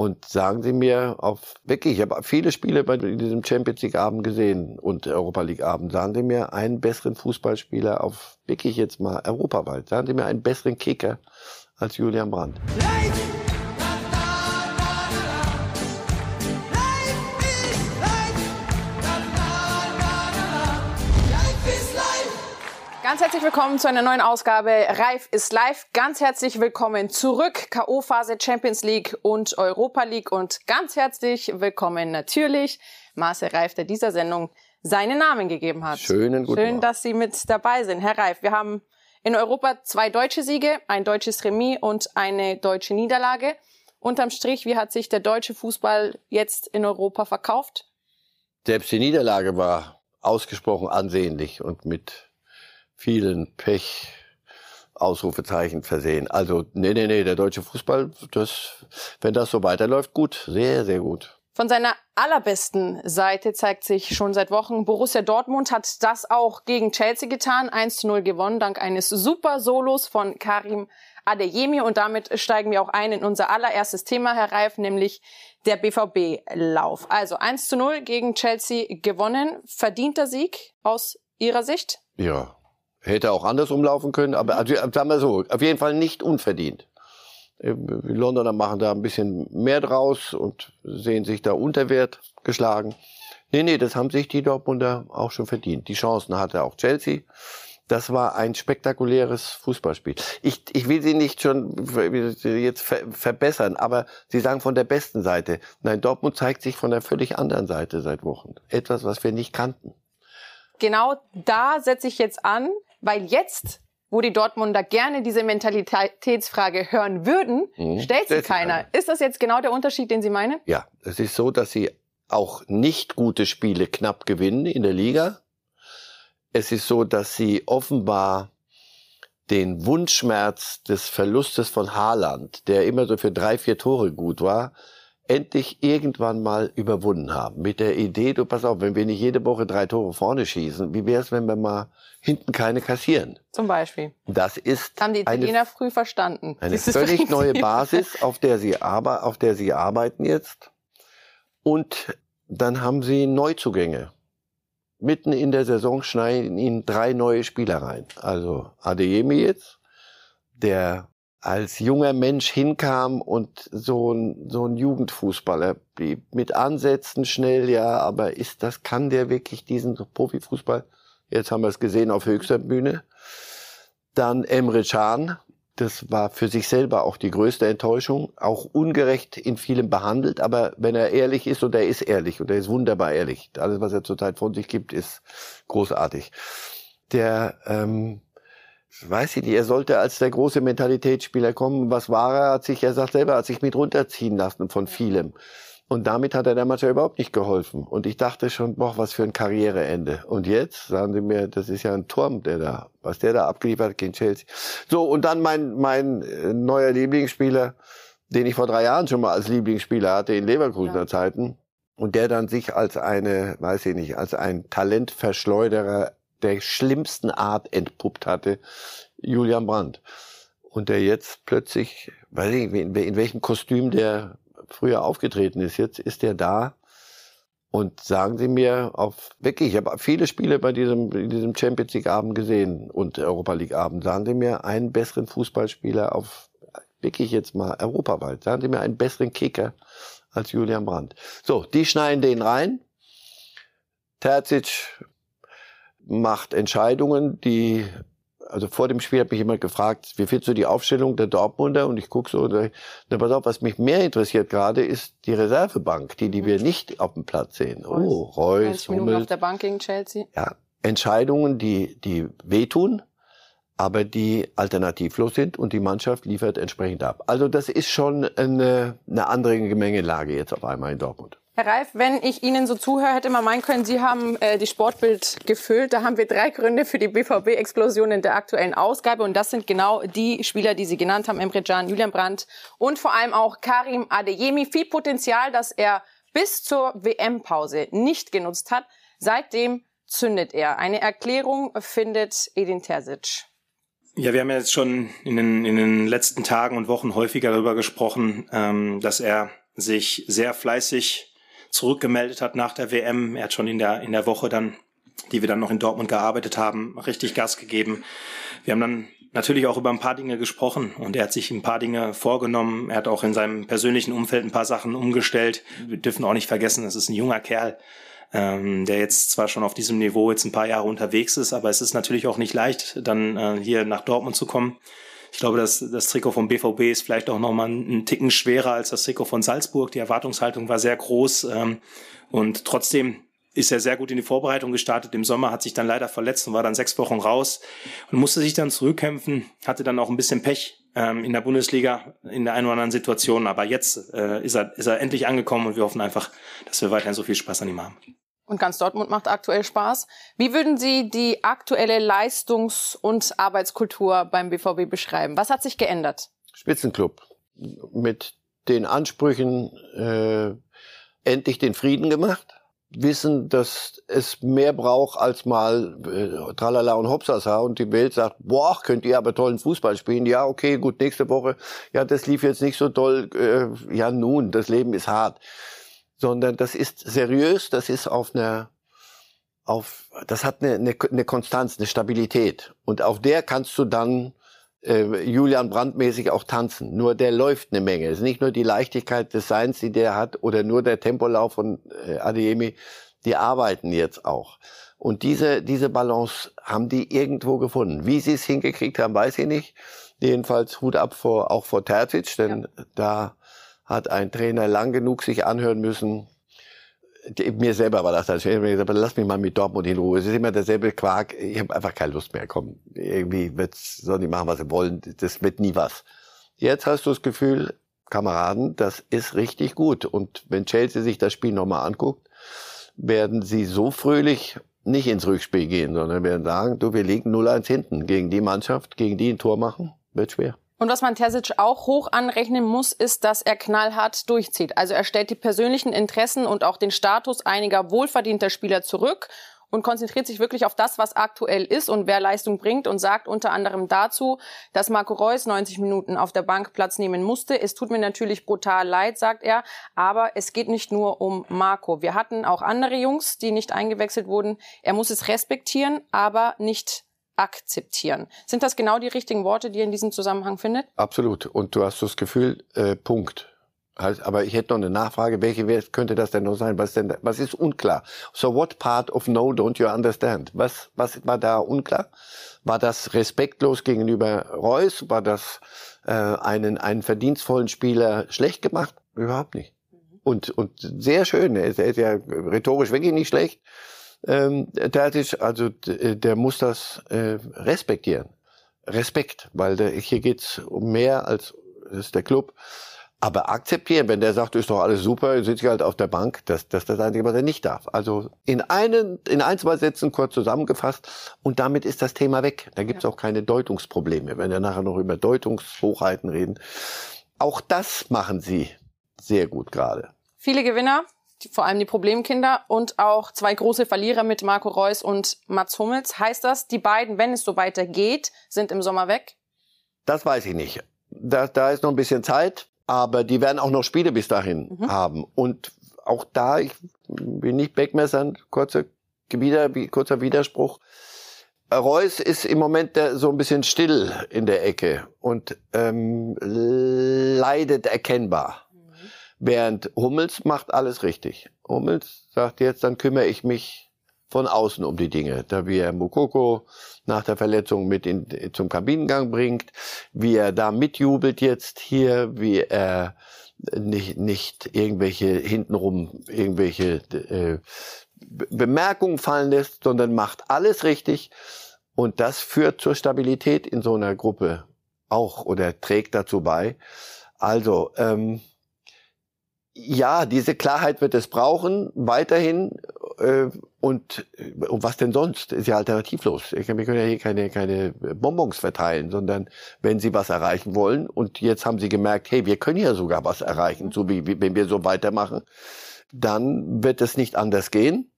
Und sagen Sie mir auf wirklich, ich habe viele Spiele bei diesem Champions League Abend gesehen und Europa League Abend. Sagen Sie mir einen besseren Fußballspieler auf wirklich jetzt mal europaweit. Sagen Sie mir einen besseren Kicker als Julian Brandt. Leid! Herzlich willkommen zu einer neuen Ausgabe Reif ist live. Ganz herzlich willkommen zurück. K.O.-Phase Champions League und Europa League und ganz herzlich willkommen natürlich Marcel Reif, der dieser Sendung seinen Namen gegeben hat. Schönen guten Schön, dass Sie mit dabei sind. Herr Reif, wir haben in Europa zwei deutsche Siege, ein deutsches Remis und eine deutsche Niederlage. Unterm Strich, wie hat sich der deutsche Fußball jetzt in Europa verkauft? Selbst die Niederlage war ausgesprochen ansehnlich und mit vielen Pech Ausrufezeichen versehen. Also, nee, nee, nee, der deutsche Fußball, das, wenn das so weiterläuft, gut, sehr, sehr gut. Von seiner allerbesten Seite zeigt sich schon seit Wochen, Borussia Dortmund hat das auch gegen Chelsea getan, 1 zu 0 gewonnen, dank eines super Solos von Karim Adeyemi. Und damit steigen wir auch ein in unser allererstes Thema, Herr Reif, nämlich der BVB-Lauf. Also 1 zu 0 gegen Chelsea gewonnen. Verdienter Sieg aus Ihrer Sicht? Ja, Hätte auch andersrum laufen können, aber also, sagen wir so, auf jeden Fall nicht unverdient. Die Londoner machen da ein bisschen mehr draus und sehen sich da unter Wert geschlagen. Nee, nee, das haben sich die Dortmunder auch schon verdient. Die Chancen hatte auch Chelsea. Das war ein spektakuläres Fußballspiel. Ich, ich will Sie nicht schon jetzt ver verbessern, aber Sie sagen von der besten Seite. Nein, Dortmund zeigt sich von der völlig anderen Seite seit Wochen. Etwas, was wir nicht kannten. Genau da setze ich jetzt an. Weil jetzt, wo die Dortmunder gerne diese Mentalitätsfrage hören würden, mhm. stellt sie keiner. Ist das jetzt genau der Unterschied, den Sie meinen? Ja, es ist so, dass sie auch nicht gute Spiele knapp gewinnen in der Liga. Es ist so, dass sie offenbar den Wunschschmerz des Verlustes von Haaland, der immer so für drei, vier Tore gut war, endlich irgendwann mal überwunden haben. Mit der Idee, du pass auf, wenn wir nicht jede Woche drei Tore vorne schießen, wie wäre es, wenn wir mal hinten keine kassieren? Zum Beispiel. Das ist haben die Italiener eine, früh verstanden. Eine völlig Prinzip. neue Basis, auf der sie aber, auf der sie arbeiten jetzt. Und dann haben sie Neuzugänge. Mitten in der Saison schneiden ihnen drei neue Spieler rein. Also Adeyemi jetzt, der als junger Mensch hinkam und so ein, so ein Jugendfußballer blieb. Mit Ansätzen schnell, ja, aber ist das, kann der wirklich diesen Profifußball? Jetzt haben wir es gesehen auf höchster Bühne. Dann Emre Can, das war für sich selber auch die größte Enttäuschung, auch ungerecht in vielem behandelt, aber wenn er ehrlich ist und er ist ehrlich und er ist wunderbar ehrlich, alles was er zurzeit von sich gibt, ist großartig. Der ähm, weiß ich nicht, er sollte als der große Mentalitätsspieler kommen. Was war er? Hat sich, er sagt selber, hat sich mit runterziehen lassen von vielem. Und damit hat er der Mannschaft überhaupt nicht geholfen. Und ich dachte schon, boah, was für ein Karriereende. Und jetzt sagen Sie mir, das ist ja ein Turm, der da, was der da abgeliefert hat gegen Chelsea. So, und dann mein, mein äh, neuer Lieblingsspieler, den ich vor drei Jahren schon mal als Lieblingsspieler hatte in Leverkusener ja. Zeiten. Und der dann sich als eine, weiß ich nicht, als ein Talentverschleuderer der schlimmsten Art entpuppt hatte, Julian Brandt. Und der jetzt plötzlich, weiß ich, in, in welchem Kostüm der früher aufgetreten ist, jetzt ist der da. Und sagen Sie mir auf wirklich, ich habe viele Spiele bei diesem, diesem Champions League Abend gesehen und Europa League Abend. Sagen Sie mir einen besseren Fußballspieler auf wirklich jetzt mal europaweit. Sagen Sie mir einen besseren Kicker als Julian Brandt. So, die schneiden den rein. Terzic macht Entscheidungen, die, also vor dem Spiel hat mich jemand gefragt, wie findest du die Aufstellung der Dortmunder? Und ich gucke so, und sage, na pass auf, was mich mehr interessiert gerade, ist die Reservebank, die, die wir mhm. nicht auf dem Platz sehen. Reus. Oh, Reus, Hummels. auf der Bank gegen Chelsea. Ja, Entscheidungen, die, die wehtun, aber die alternativlos sind und die Mannschaft liefert entsprechend ab. Also das ist schon eine, eine andere Gemengelage jetzt auf einmal in Dortmund. Herr Reif, wenn ich Ihnen so zuhöre, hätte man meinen können, Sie haben äh, die Sportbild gefüllt. Da haben wir drei Gründe für die BVB-Explosion in der aktuellen Ausgabe. Und das sind genau die Spieler, die Sie genannt haben. Emre Can, Julian Brandt und vor allem auch Karim Adeyemi. Viel Potenzial, das er bis zur WM-Pause nicht genutzt hat. Seitdem zündet er. Eine Erklärung findet Edin Terzic. Ja, wir haben ja jetzt schon in den, in den letzten Tagen und Wochen häufiger darüber gesprochen, ähm, dass er sich sehr fleißig zurückgemeldet hat nach der WM. Er hat schon in der, in der Woche dann, die wir dann noch in Dortmund gearbeitet haben, richtig Gas gegeben. Wir haben dann natürlich auch über ein paar Dinge gesprochen und er hat sich ein paar Dinge vorgenommen. Er hat auch in seinem persönlichen Umfeld ein paar Sachen umgestellt. Wir dürfen auch nicht vergessen, es ist ein junger Kerl, ähm, der jetzt zwar schon auf diesem Niveau jetzt ein paar Jahre unterwegs ist, aber es ist natürlich auch nicht leicht, dann äh, hier nach Dortmund zu kommen. Ich glaube, dass das Trikot vom BVB ist vielleicht auch nochmal einen Ticken schwerer als das Trikot von Salzburg. Die Erwartungshaltung war sehr groß ähm, und trotzdem ist er sehr gut in die Vorbereitung gestartet. Im Sommer hat sich dann leider verletzt und war dann sechs Wochen raus und musste sich dann zurückkämpfen, hatte dann auch ein bisschen Pech ähm, in der Bundesliga in der einen oder anderen Situation. Aber jetzt äh, ist, er, ist er endlich angekommen und wir hoffen einfach, dass wir weiterhin so viel Spaß an ihm haben. Und ganz Dortmund macht aktuell Spaß. Wie würden Sie die aktuelle Leistungs- und Arbeitskultur beim BVB beschreiben? Was hat sich geändert? Spitzenclub mit den Ansprüchen äh, endlich den Frieden gemacht wissen, dass es mehr braucht als mal äh, Tralala und Hopsasa und die Welt sagt, boah, könnt ihr aber tollen Fußball spielen. Ja, okay, gut, nächste Woche, ja, das lief jetzt nicht so toll. Äh, ja, nun, das Leben ist hart. Sondern das ist seriös, das ist auf einer auf, das hat eine, eine, eine Konstanz, eine Stabilität. Und auf der kannst du dann äh, Julian Brandt-mäßig auch tanzen. Nur der läuft eine Menge. Es ist nicht nur die Leichtigkeit des Seins, die der hat, oder nur der Tempolauf von äh, Adeyemi. Die arbeiten jetzt auch. Und diese, diese Balance haben die irgendwo gefunden. Wie sie es hingekriegt haben, weiß ich nicht. Jedenfalls Hut ab vor, auch vor Terzic, denn ja. da hat ein Trainer lang genug sich anhören müssen, mir selber war das dann. Ich habe gesagt, lass mich mal mit Dortmund in Ruhe. Es ist immer derselbe Quark. Ich habe einfach keine Lust mehr. Komm, irgendwie wird's, sollen die machen, was sie wollen. Das wird nie was. Jetzt hast du das Gefühl, Kameraden, das ist richtig gut. Und wenn Chelsea sich das Spiel nochmal anguckt, werden sie so fröhlich nicht ins Rückspiel gehen, sondern werden sagen, du, wir liegen 0-1 hinten gegen die Mannschaft, gegen die ein Tor machen, wird schwer. Und was man Terzic auch hoch anrechnen muss, ist, dass er knallhart durchzieht. Also er stellt die persönlichen Interessen und auch den Status einiger wohlverdienter Spieler zurück und konzentriert sich wirklich auf das, was aktuell ist und wer Leistung bringt und sagt unter anderem dazu, dass Marco Reus 90 Minuten auf der Bank Platz nehmen musste. Es tut mir natürlich brutal leid, sagt er, aber es geht nicht nur um Marco. Wir hatten auch andere Jungs, die nicht eingewechselt wurden. Er muss es respektieren, aber nicht akzeptieren. Sind das genau die richtigen Worte, die ihr in diesem Zusammenhang findet? Absolut. Und du hast das Gefühl, äh, Punkt. Aber ich hätte noch eine Nachfrage. Welche könnte das denn noch sein? Was denn, was ist unklar? So what part of no don't you understand? Was, was war da unklar? War das respektlos gegenüber Reus? War das äh, einen, einen verdienstvollen Spieler schlecht gemacht? Überhaupt nicht. Und, und sehr schön. Er ist, er ist ja rhetorisch wirklich nicht schlecht ähm, Terzic, also der muss das äh, respektieren. Respekt, weil der, hier geht's um mehr als das ist der Club. Aber akzeptieren, wenn der sagt, ist doch alles super, sitze ich halt auf der Bank, das, das ist das Einzige, was er nicht darf. Also in einen, in ein, zwei Sätzen kurz zusammengefasst und damit ist das Thema weg. Da gibt's ja. auch keine Deutungsprobleme. Wenn wir nachher noch über Deutungshochheiten reden. Auch das machen sie sehr gut gerade. Viele Gewinner, vor allem die Problemkinder und auch zwei große Verlierer mit Marco Reus und Mats Hummels. Heißt das, die beiden, wenn es so weitergeht, sind im Sommer weg? Das weiß ich nicht. Da, da ist noch ein bisschen Zeit, aber die werden auch noch Spiele bis dahin mhm. haben. Und auch da, ich will nicht wegmessern, kurzer, wieder, kurzer Widerspruch. Reus ist im Moment so ein bisschen still in der Ecke und ähm, leidet erkennbar. Während Hummels macht alles richtig. Hummels sagt jetzt, dann kümmere ich mich von außen um die Dinge. Da wie er Mukoko nach der Verletzung mit in, zum Kabinengang bringt, wie er da mitjubelt jetzt hier, wie er nicht, nicht irgendwelche hintenrum irgendwelche äh, Bemerkungen fallen lässt, sondern macht alles richtig. Und das führt zur Stabilität in so einer Gruppe auch oder trägt dazu bei. Also, ähm, ja, diese Klarheit wird es brauchen, weiterhin. Äh, und, und was denn sonst? Ist ja alternativlos. Wir können ja hier keine, keine Bonbons verteilen, sondern wenn sie was erreichen wollen, und jetzt haben sie gemerkt, hey, wir können ja sogar was erreichen, so wie, wie wenn wir so weitermachen, dann wird es nicht anders gehen.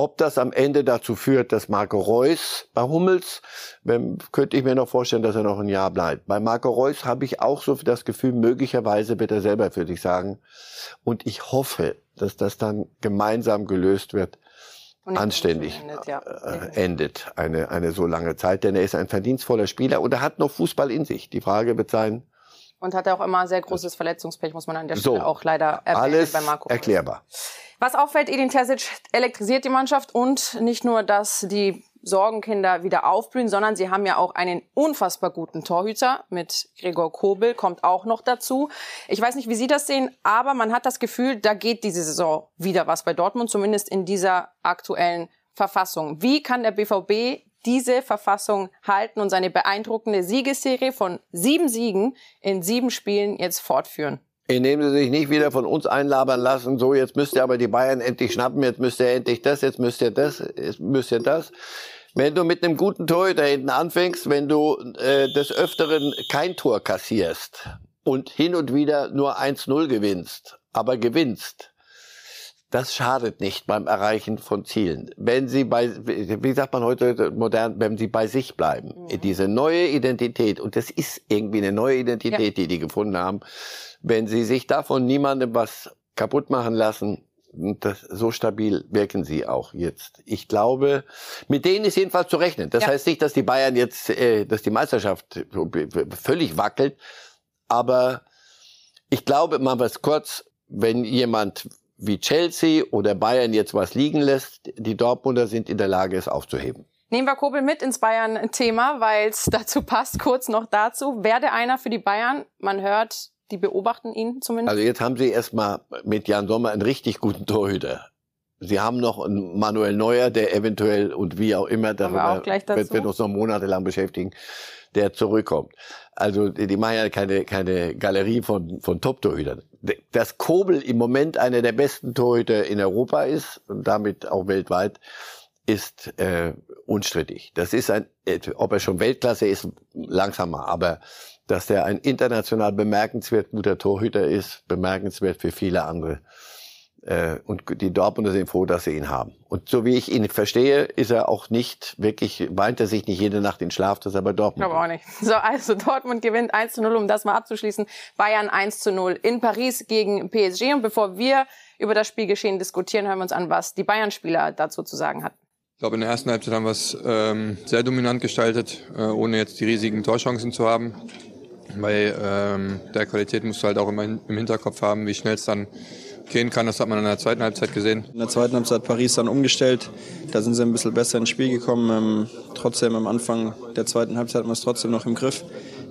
Ob das am Ende dazu führt, dass Marco Reus bei Hummels, wenn, könnte ich mir noch vorstellen, dass er noch ein Jahr bleibt. Bei Marco Reus habe ich auch so das Gefühl, möglicherweise wird er selber für dich sagen. Und ich hoffe, dass das dann gemeinsam gelöst wird, anständig endet, ja. äh, endet eine, eine so lange Zeit. Denn er ist ein verdienstvoller Spieler und er hat noch Fußball in sich. Die Frage wird sein, und hatte auch immer sehr großes Verletzungspech, muss man an der Stelle so, auch leider erwähnen alles bei Marco. Erklärbar. Was auffällt, Edin Terzic elektrisiert die Mannschaft und nicht nur, dass die Sorgenkinder wieder aufblühen, sondern sie haben ja auch einen unfassbar guten Torhüter mit Gregor Kobel, kommt auch noch dazu. Ich weiß nicht, wie Sie das sehen, aber man hat das Gefühl, da geht diese Saison wieder was bei Dortmund, zumindest in dieser aktuellen Verfassung. Wie kann der BVB diese Verfassung halten und seine beeindruckende Siegesserie von sieben Siegen in sieben Spielen jetzt fortführen. Indem sie sich nicht wieder von uns einlabern lassen, so jetzt müsst ihr aber die Bayern endlich schnappen, jetzt müsst ihr endlich das, jetzt müsst ihr das, jetzt müsst ihr das. Wenn du mit einem guten Tor da hinten anfängst, wenn du äh, des Öfteren kein Tor kassierst und hin und wieder nur 1-0 gewinnst, aber gewinnst, das schadet nicht beim Erreichen von Zielen. Wenn Sie bei, wie sagt man heute modern, wenn Sie bei sich bleiben, mhm. diese neue Identität, und das ist irgendwie eine neue Identität, ja. die die gefunden haben, wenn Sie sich davon niemandem was kaputt machen lassen, das, so stabil wirken sie auch jetzt. Ich glaube, mit denen ist jedenfalls zu rechnen. Das ja. heißt nicht, dass die Bayern jetzt, äh, dass die Meisterschaft völlig wackelt, aber ich glaube, mal was kurz, wenn jemand wie Chelsea oder Bayern jetzt was liegen lässt, die Dortmunder sind in der Lage, es aufzuheben. Nehmen wir Kobel mit ins Bayern-Thema, weil es dazu passt. Kurz noch dazu. Werde einer für die Bayern. Man hört, die beobachten ihn zumindest. Also jetzt haben sie erstmal mit Jan Sommer einen richtig guten Torhüter. Sie haben noch einen Manuel Neuer, der eventuell und wie auch immer darüber wird, wird uns noch monatelang beschäftigen, der zurückkommt. Also die machen ja keine, keine Galerie von, von Top-Torhütern. Dass Kobel im Moment einer der besten Torhüter in Europa ist und damit auch weltweit, ist äh, unstrittig. Das ist ein, ob er schon Weltklasse ist, langsamer, aber dass er ein international bemerkenswert guter Torhüter ist, bemerkenswert für viele andere. Äh, und die Dortmunder sind froh, dass sie ihn haben. Und so wie ich ihn verstehe, ist er auch nicht wirklich, weint er sich nicht jede Nacht in Schlaf, dass er bei Dortmund. Aber auch nicht. So, also Dortmund gewinnt 1 zu 0, um das mal abzuschließen. Bayern 1 zu 0 in Paris gegen PSG. Und bevor wir über das Spielgeschehen diskutieren, hören wir uns an, was die Bayern-Spieler dazu zu sagen hatten. Ich glaube, in der ersten Halbzeit haben wir es ähm, sehr dominant gestaltet, äh, ohne jetzt die riesigen Torchancen zu haben. Bei ähm, der Qualität musst du halt auch immer im Hinterkopf haben, wie schnell es dann gehen kann. Das hat man in der zweiten Halbzeit gesehen. In der zweiten Halbzeit hat Paris dann umgestellt. Da sind sie ein bisschen besser ins Spiel gekommen. Ähm, trotzdem am Anfang der zweiten Halbzeit hatten wir es trotzdem noch im Griff.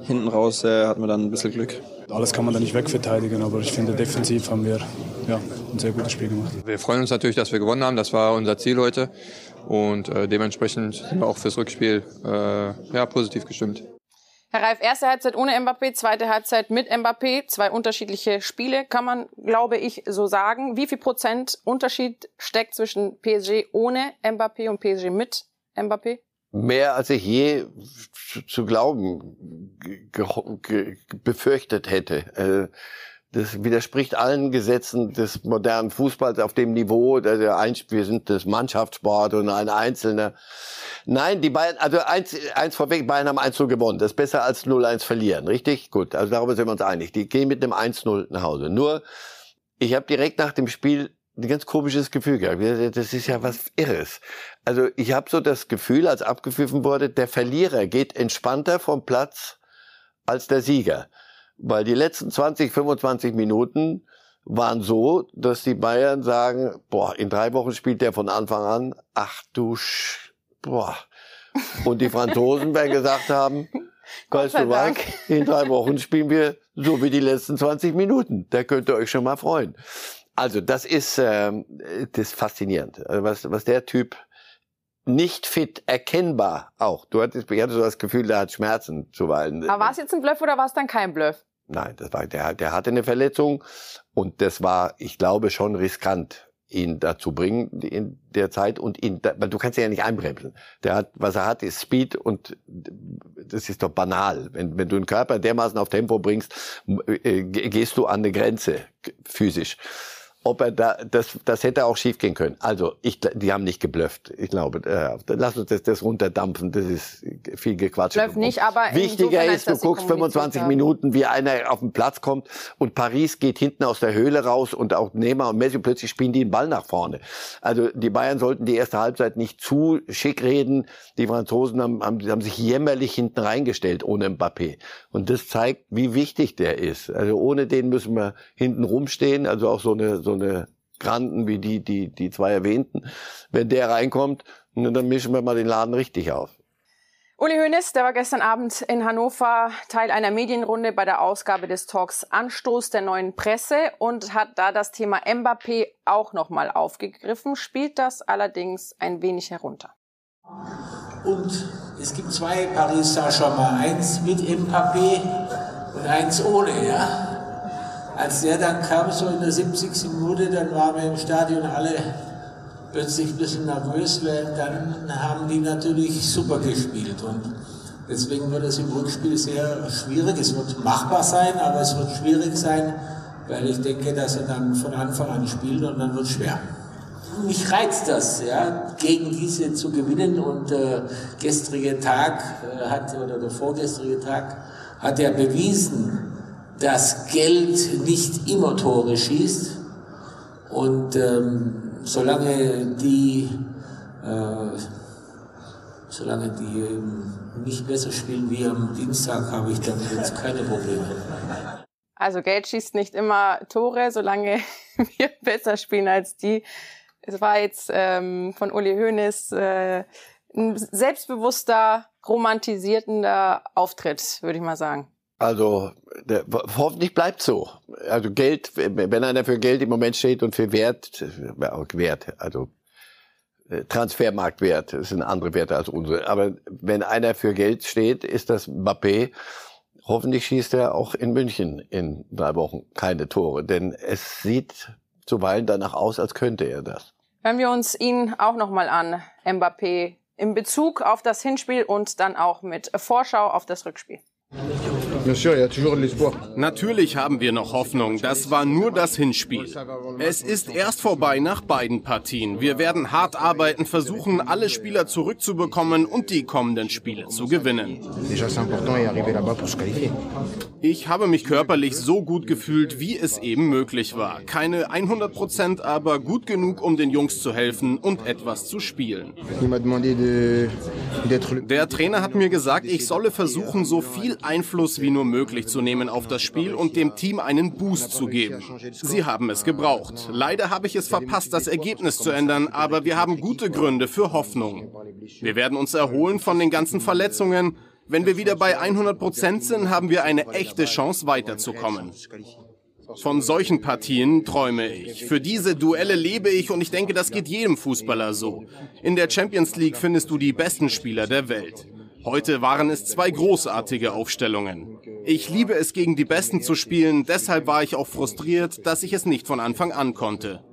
Hinten raus äh, hatten wir dann ein bisschen Glück. Alles kann man da nicht wegverteidigen, aber ich finde, defensiv haben wir ja, ein sehr gutes Spiel gemacht. Wir freuen uns natürlich, dass wir gewonnen haben. Das war unser Ziel heute. Und äh, dementsprechend sind wir auch fürs Rückspiel äh, ja, positiv gestimmt. Herr Reif, erste Halbzeit ohne Mbappé, zweite Halbzeit mit Mbappé. Zwei unterschiedliche Spiele, kann man, glaube ich, so sagen. Wie viel Prozent Unterschied steckt zwischen PSG ohne Mbappé und PSG mit Mbappé? Mehr als ich je zu glauben befürchtet hätte. Äh, das widerspricht allen Gesetzen des modernen Fußballs auf dem Niveau. Der wir sind das Mannschaftssport und ein Einzelner. Nein, die Bayern, also eins, eins vorweg, Bayern haben 1-0 gewonnen. Das ist besser als 0-1 verlieren, richtig? Gut, also darüber sind wir uns einig. Die gehen mit einem 1-0 nach Hause. Nur, ich habe direkt nach dem Spiel ein ganz komisches Gefühl gehabt. Das ist ja was Irres. Also ich habe so das Gefühl, als abgepfiffen wurde, der Verlierer geht entspannter vom Platz als der Sieger. Weil die letzten 20, 25 Minuten waren so, dass die Bayern sagen, boah, in drei Wochen spielt der von Anfang an, ach du, Sch boah. Und die Franzosen werden gesagt haben, weißt du was, in drei Wochen spielen wir so wie die letzten 20 Minuten. Da könnt ihr euch schon mal freuen. Also das ist, ähm, das ist faszinierend. Also was, was der Typ nicht fit erkennbar auch. Du hattest, ich hatte so das Gefühl, der hat Schmerzen zuweilen. Aber war es jetzt ein Bluff oder war es dann kein Bluff? Nein, das war, der, der hatte eine Verletzung und das war, ich glaube, schon riskant, ihn dazu bringen in der Zeit und ihn, du kannst ihn ja nicht einbremsen. Der hat, was er hat, ist Speed und das ist doch banal. Wenn, wenn du einen Körper dermaßen auf Tempo bringst, äh, gehst du an eine Grenze physisch. Ob er da, das, das hätte auch schief gehen können. Also, ich, die haben nicht geblufft. Ich glaube, äh, lass uns das, das runterdampfen. Das ist viel Gequatsch. Bluff nicht, aber wichtiger ist, du guckst 25 Minuten, wie einer auf den Platz kommt und Paris geht hinten aus der Höhle raus und auch Neymar und Messi plötzlich spielen die den Ball nach vorne. Also, die Bayern sollten die erste Halbzeit nicht zu schick reden. Die Franzosen haben, haben, haben sich jämmerlich hinten reingestellt ohne Mbappé. Und das zeigt, wie wichtig der ist. Also, ohne den müssen wir hinten rumstehen. Also auch so eine, so eine Granden wie die, die, die zwei erwähnten. Wenn der reinkommt, dann mischen wir mal den Laden richtig auf. Uli Hoeneß, der war gestern Abend in Hannover Teil einer Medienrunde bei der Ausgabe des Talks Anstoß der neuen Presse und hat da das Thema Mbappé auch nochmal aufgegriffen, spielt das allerdings ein wenig herunter. Und es gibt zwei Paris Saint-Germain, eins mit Mbappé und eins ohne, ja. Als der dann kam, so in der 70. Minute, dann waren wir im Stadion alle plötzlich ein bisschen nervös, weil dann haben die natürlich super gespielt. Und deswegen wird es im Rückspiel sehr schwierig. Es wird machbar sein, aber es wird schwierig sein, weil ich denke, dass er dann von Anfang an spielt und dann wird es schwer. Mich reizt das, ja, gegen diese zu gewinnen. Und äh, gestrige Tag äh, hat, oder der vorgestrige Tag hat er bewiesen, dass Geld nicht immer Tore schießt. Und ähm, solange die, äh, solange die ähm, nicht besser spielen wie am Dienstag, habe ich damit jetzt keine Probleme. Also Geld schießt nicht immer Tore, solange wir besser spielen als die. Es war jetzt ähm, von Uli Hoeneß äh, ein selbstbewusster, romantisierender Auftritt, würde ich mal sagen. Also der, hoffentlich bleibt so. Also Geld, wenn einer für Geld im Moment steht und für Wert, Wert, also äh, Transfermarktwert, das sind andere Werte als unsere. Aber wenn einer für Geld steht, ist das Mbappé. Hoffentlich schießt er auch in München in drei Wochen keine Tore, denn es sieht zuweilen danach aus, als könnte er das. Hören wir uns ihn auch nochmal an, Mbappé, in Bezug auf das Hinspiel und dann auch mit Vorschau auf das Rückspiel. Natürlich haben wir noch Hoffnung. Das war nur das Hinspiel. Es ist erst vorbei nach beiden Partien. Wir werden hart arbeiten, versuchen, alle Spieler zurückzubekommen und die kommenden Spiele zu gewinnen. Ich habe mich körperlich so gut gefühlt, wie es eben möglich war. Keine 100 Prozent, aber gut genug, um den Jungs zu helfen und etwas zu spielen. Der Trainer hat mir gesagt, ich solle versuchen, so viel Einfluss wie nur möglich zu nehmen auf das Spiel und dem Team einen Boost zu geben. Sie haben es gebraucht. Leider habe ich es verpasst, das Ergebnis zu ändern, aber wir haben gute Gründe für Hoffnung. Wir werden uns erholen von den ganzen Verletzungen. Wenn wir wieder bei 100 Prozent sind, haben wir eine echte Chance weiterzukommen. Von solchen Partien träume ich. Für diese Duelle lebe ich und ich denke, das geht jedem Fußballer so. In der Champions League findest du die besten Spieler der Welt. Heute waren es zwei großartige Aufstellungen. Ich liebe es, gegen die Besten zu spielen, deshalb war ich auch frustriert, dass ich es nicht von Anfang an konnte.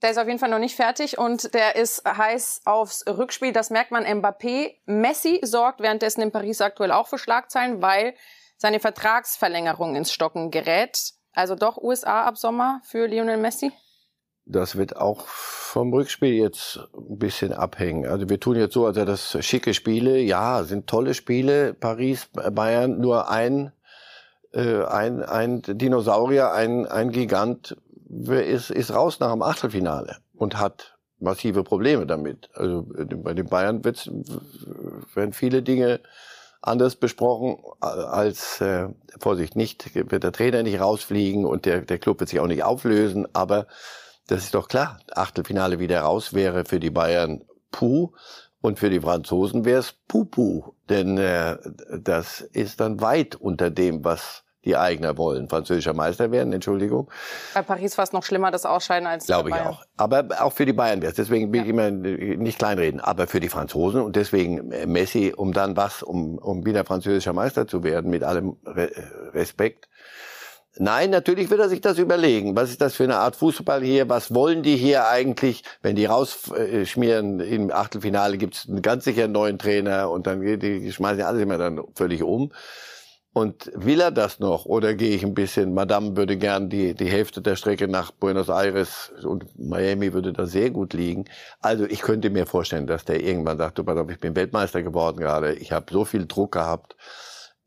Der ist auf jeden Fall noch nicht fertig und der ist heiß aufs Rückspiel. Das merkt man Mbappé. Messi sorgt währenddessen in Paris aktuell auch für Schlagzeilen, weil seine Vertragsverlängerung ins Stocken gerät. Also doch USA ab Sommer für Lionel Messi? Das wird auch vom Rückspiel jetzt ein bisschen abhängen. Also wir tun jetzt so, als das schicke Spiele. Ja, sind tolle Spiele. Paris, Bayern, nur ein, äh, ein, ein Dinosaurier, ein, ein Gigant ist, ist raus nach dem Achtelfinale und hat massive Probleme damit. Also bei den Bayern wird's, werden viele Dinge anders besprochen als äh, Vorsicht nicht wird der Trainer nicht rausfliegen und der der Club wird sich auch nicht auflösen, aber das ist doch klar. Achtelfinale wieder raus wäre für die Bayern puh und für die Franzosen wäre es puh denn äh, das ist dann weit unter dem, was die Eigner wollen, französischer Meister werden, Entschuldigung. Bei Paris war es noch schlimmer, das Ausscheiden als Glaube ich auch. Aber auch für die Bayern wäre es. Deswegen will ja. ich immer nicht kleinreden. Aber für die Franzosen und deswegen Messi, um dann was, um, um wieder französischer Meister zu werden, mit allem Re Respekt. Nein, natürlich wird er sich das überlegen. Was ist das für eine Art Fußball hier? Was wollen die hier eigentlich? Wenn die rausschmieren im Achtelfinale, gibt es ganz sicher einen neuen Trainer und dann die schmeißen ja alles immer dann völlig um. Und will er das noch oder gehe ich ein bisschen, Madame würde gern die, die Hälfte der Strecke nach Buenos Aires und Miami würde da sehr gut liegen. Also ich könnte mir vorstellen, dass der irgendwann sagt, du ich bin Weltmeister geworden gerade, ich habe so viel Druck gehabt,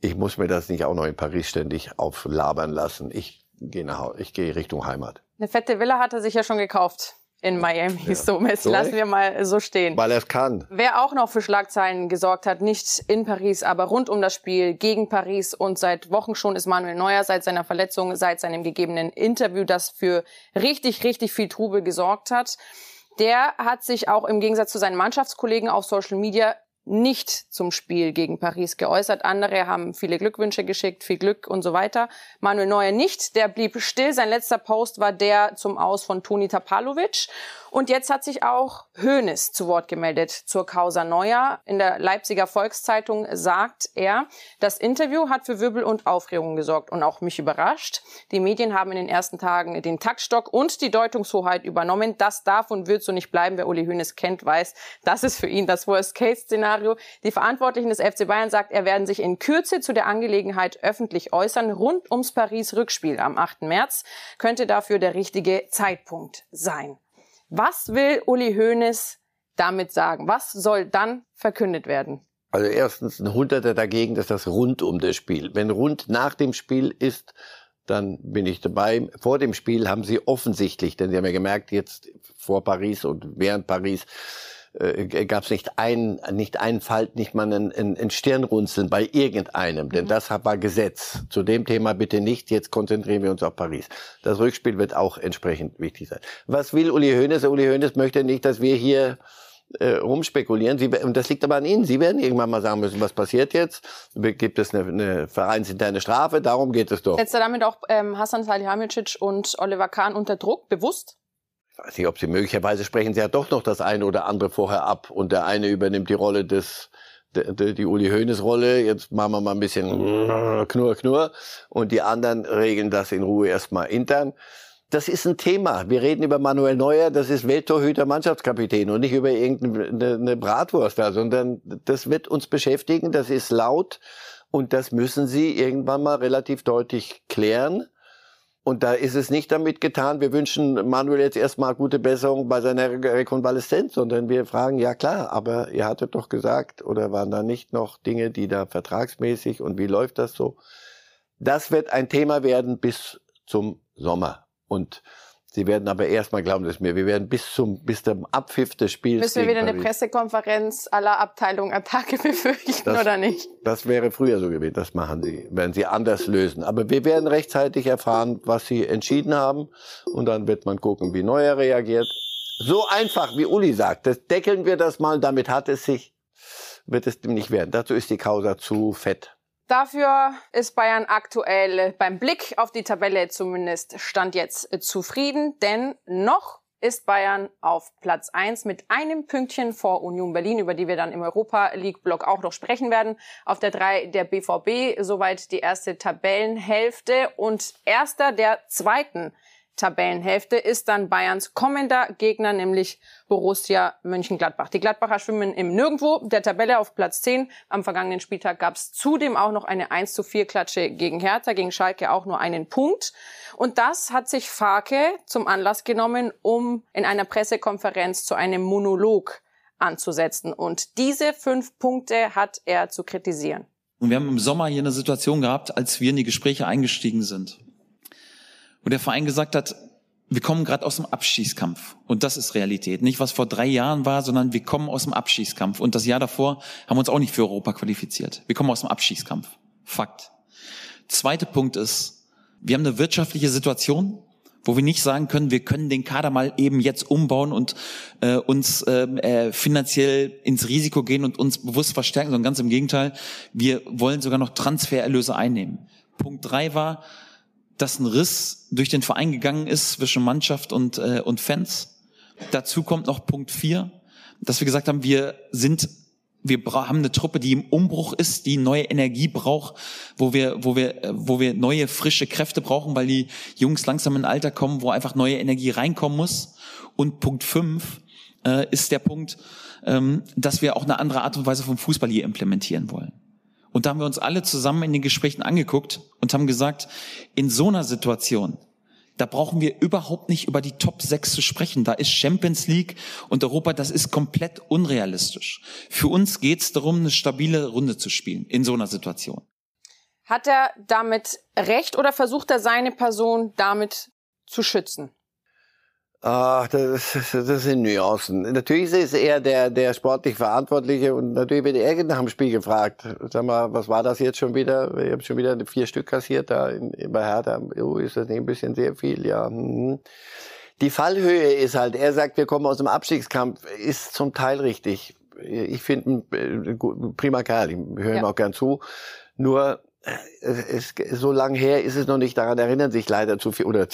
ich muss mir das nicht auch noch in Paris ständig auflabern lassen. Ich gehe nach ich gehe Richtung Heimat. Eine fette Villa hat er sich ja schon gekauft in Miami. Ja. So, Messi, so lassen wir mal so stehen. Weil er es kann. Wer auch noch für Schlagzeilen gesorgt hat, nicht in Paris, aber rund um das Spiel gegen Paris und seit Wochen schon ist Manuel Neuer seit seiner Verletzung, seit seinem gegebenen Interview, das für richtig, richtig viel Trubel gesorgt hat. Der hat sich auch im Gegensatz zu seinen Mannschaftskollegen auf Social Media nicht zum Spiel gegen Paris geäußert. Andere haben viele Glückwünsche geschickt, viel Glück und so weiter. Manuel Neuer nicht, der blieb still. Sein letzter Post war der zum Aus von Toni Tapalovic. Und jetzt hat sich auch Hoeneß zu Wort gemeldet zur Causa Neuer. In der Leipziger Volkszeitung sagt er, das Interview hat für Wirbel und Aufregung gesorgt und auch mich überrascht. Die Medien haben in den ersten Tagen den Taktstock und die Deutungshoheit übernommen. Das darf und wird so nicht bleiben. Wer Uli Hoeneß kennt, weiß, das ist für ihn das Worst-Case-Szenario. Die Verantwortlichen des FC Bayern sagt, er werden sich in Kürze zu der Angelegenheit öffentlich äußern. Rund ums Paris-Rückspiel am 8. März könnte dafür der richtige Zeitpunkt sein. Was will Uli Hoeneß damit sagen? Was soll dann verkündet werden? Also erstens ein Hunderter dagegen, dass das rund um das Spiel. Wenn rund nach dem Spiel ist, dann bin ich dabei. Vor dem Spiel haben sie offensichtlich, denn sie haben ja gemerkt, jetzt vor Paris und während Paris, äh, gab es nicht ein, nicht einen Fall, nicht mal ein, ein, ein Stirnrunzeln bei irgendeinem, denn mhm. das war Gesetz. Zu dem Thema bitte nicht, jetzt konzentrieren wir uns auf Paris. Das Rückspiel wird auch entsprechend wichtig sein. Was will Uli Hoeneß? Uli Hoeneß möchte nicht, dass wir hier äh, rumspekulieren. Sie, und das liegt aber an Ihnen. Sie werden irgendwann mal sagen müssen, was passiert jetzt? Gibt es eine, eine vereinsinterne Strafe? Darum geht es doch. Setzt er damit auch ähm, Hassan Salihamidzic und Oliver Kahn unter Druck, bewusst? Ich weiß nicht, ob sie möglicherweise sprechen sie ja doch noch das eine oder andere vorher ab und der eine übernimmt die Rolle des die, die Uli Hoeneß Rolle, jetzt machen wir mal ein bisschen knurr knurr und die anderen regeln das in Ruhe erstmal intern. Das ist ein Thema. Wir reden über Manuel Neuer, das ist Welttorhüter Mannschaftskapitän und nicht über irgendeine Bratwurst da, sondern das wird uns beschäftigen, das ist laut und das müssen sie irgendwann mal relativ deutlich klären. Und da ist es nicht damit getan, wir wünschen Manuel jetzt erstmal gute Besserung bei seiner Rekonvaleszenz, sondern wir fragen, ja klar, aber ihr hattet doch gesagt, oder waren da nicht noch Dinge, die da vertragsmäßig und wie läuft das so? Das wird ein Thema werden bis zum Sommer. Und Sie werden aber erstmal glauben dass mir, wir werden bis zum bis zum Abpfiff des Spiels. Müssen wir wieder Paris. eine Pressekonferenz aller Abteilungen Attacke befürchten das, oder nicht? Das wäre früher so gewesen. Das machen sie, werden sie anders lösen. Aber wir werden rechtzeitig erfahren, was sie entschieden haben. Und dann wird man gucken, wie Neuer reagiert. So einfach, wie Uli sagt. Das deckeln wir das mal, damit hat es sich, wird es dem nicht werden. Dazu ist die Causa zu fett. Dafür ist Bayern aktuell beim Blick auf die Tabelle zumindest Stand jetzt zufrieden, denn noch ist Bayern auf Platz 1 mit einem Pünktchen vor Union Berlin, über die wir dann im Europa League Block auch noch sprechen werden. Auf der 3 der BVB, soweit die erste Tabellenhälfte und erster der zweiten Tabellenhälfte ist dann Bayerns kommender Gegner, nämlich Borussia Mönchengladbach. Die Gladbacher schwimmen im Nirgendwo der Tabelle auf Platz 10. Am vergangenen Spieltag gab es zudem auch noch eine 1 zu 4 Klatsche gegen Hertha, gegen Schalke auch nur einen Punkt. Und das hat sich Farke zum Anlass genommen, um in einer Pressekonferenz zu einem Monolog anzusetzen. Und diese fünf Punkte hat er zu kritisieren. Und wir haben im Sommer hier eine Situation gehabt, als wir in die Gespräche eingestiegen sind wo der Verein gesagt hat, wir kommen gerade aus dem Abschießkampf. Und das ist Realität. Nicht was vor drei Jahren war, sondern wir kommen aus dem Abschießkampf. Und das Jahr davor haben wir uns auch nicht für Europa qualifiziert. Wir kommen aus dem Abschießkampf. Fakt. Zweiter Punkt ist, wir haben eine wirtschaftliche Situation, wo wir nicht sagen können, wir können den Kader mal eben jetzt umbauen und äh, uns ähm, äh, finanziell ins Risiko gehen und uns bewusst verstärken, sondern ganz im Gegenteil, wir wollen sogar noch Transfererlöse einnehmen. Punkt drei war, dass ein Riss durch den Verein gegangen ist zwischen Mannschaft und, äh, und Fans. Dazu kommt noch Punkt vier, dass wir gesagt haben, wir sind wir haben eine Truppe, die im Umbruch ist, die neue Energie braucht, wo wir, wo wir, äh, wo wir neue frische Kräfte brauchen, weil die Jungs langsam in ein Alter kommen, wo einfach neue Energie reinkommen muss. Und Punkt fünf äh, ist der Punkt, ähm, dass wir auch eine andere Art und Weise vom Fußball hier implementieren wollen. Und da haben wir uns alle zusammen in den Gesprächen angeguckt und haben gesagt, in so einer Situation, da brauchen wir überhaupt nicht über die Top 6 zu sprechen. Da ist Champions League und Europa, das ist komplett unrealistisch. Für uns geht es darum, eine stabile Runde zu spielen in so einer Situation. Hat er damit recht oder versucht er seine Person damit zu schützen? Ach, das, das sind Nuancen. Natürlich ist er der, der sportlich Verantwortliche und natürlich wird er nach dem Spiel gefragt. Sag mal, was war das jetzt schon wieder? Ich habe schon wieder vier Stück kassiert da in, in, bei Hertha. Oh, ist das nicht ein bisschen sehr viel? Ja. Mhm. Die Fallhöhe ist halt, er sagt, wir kommen aus dem Abstiegskampf, ist zum Teil richtig. Ich finde äh, prima Kerl, ich höre ihm ja. auch gern zu. Nur es, so lange her ist es noch nicht, daran erinnern sich leider zu viel, oder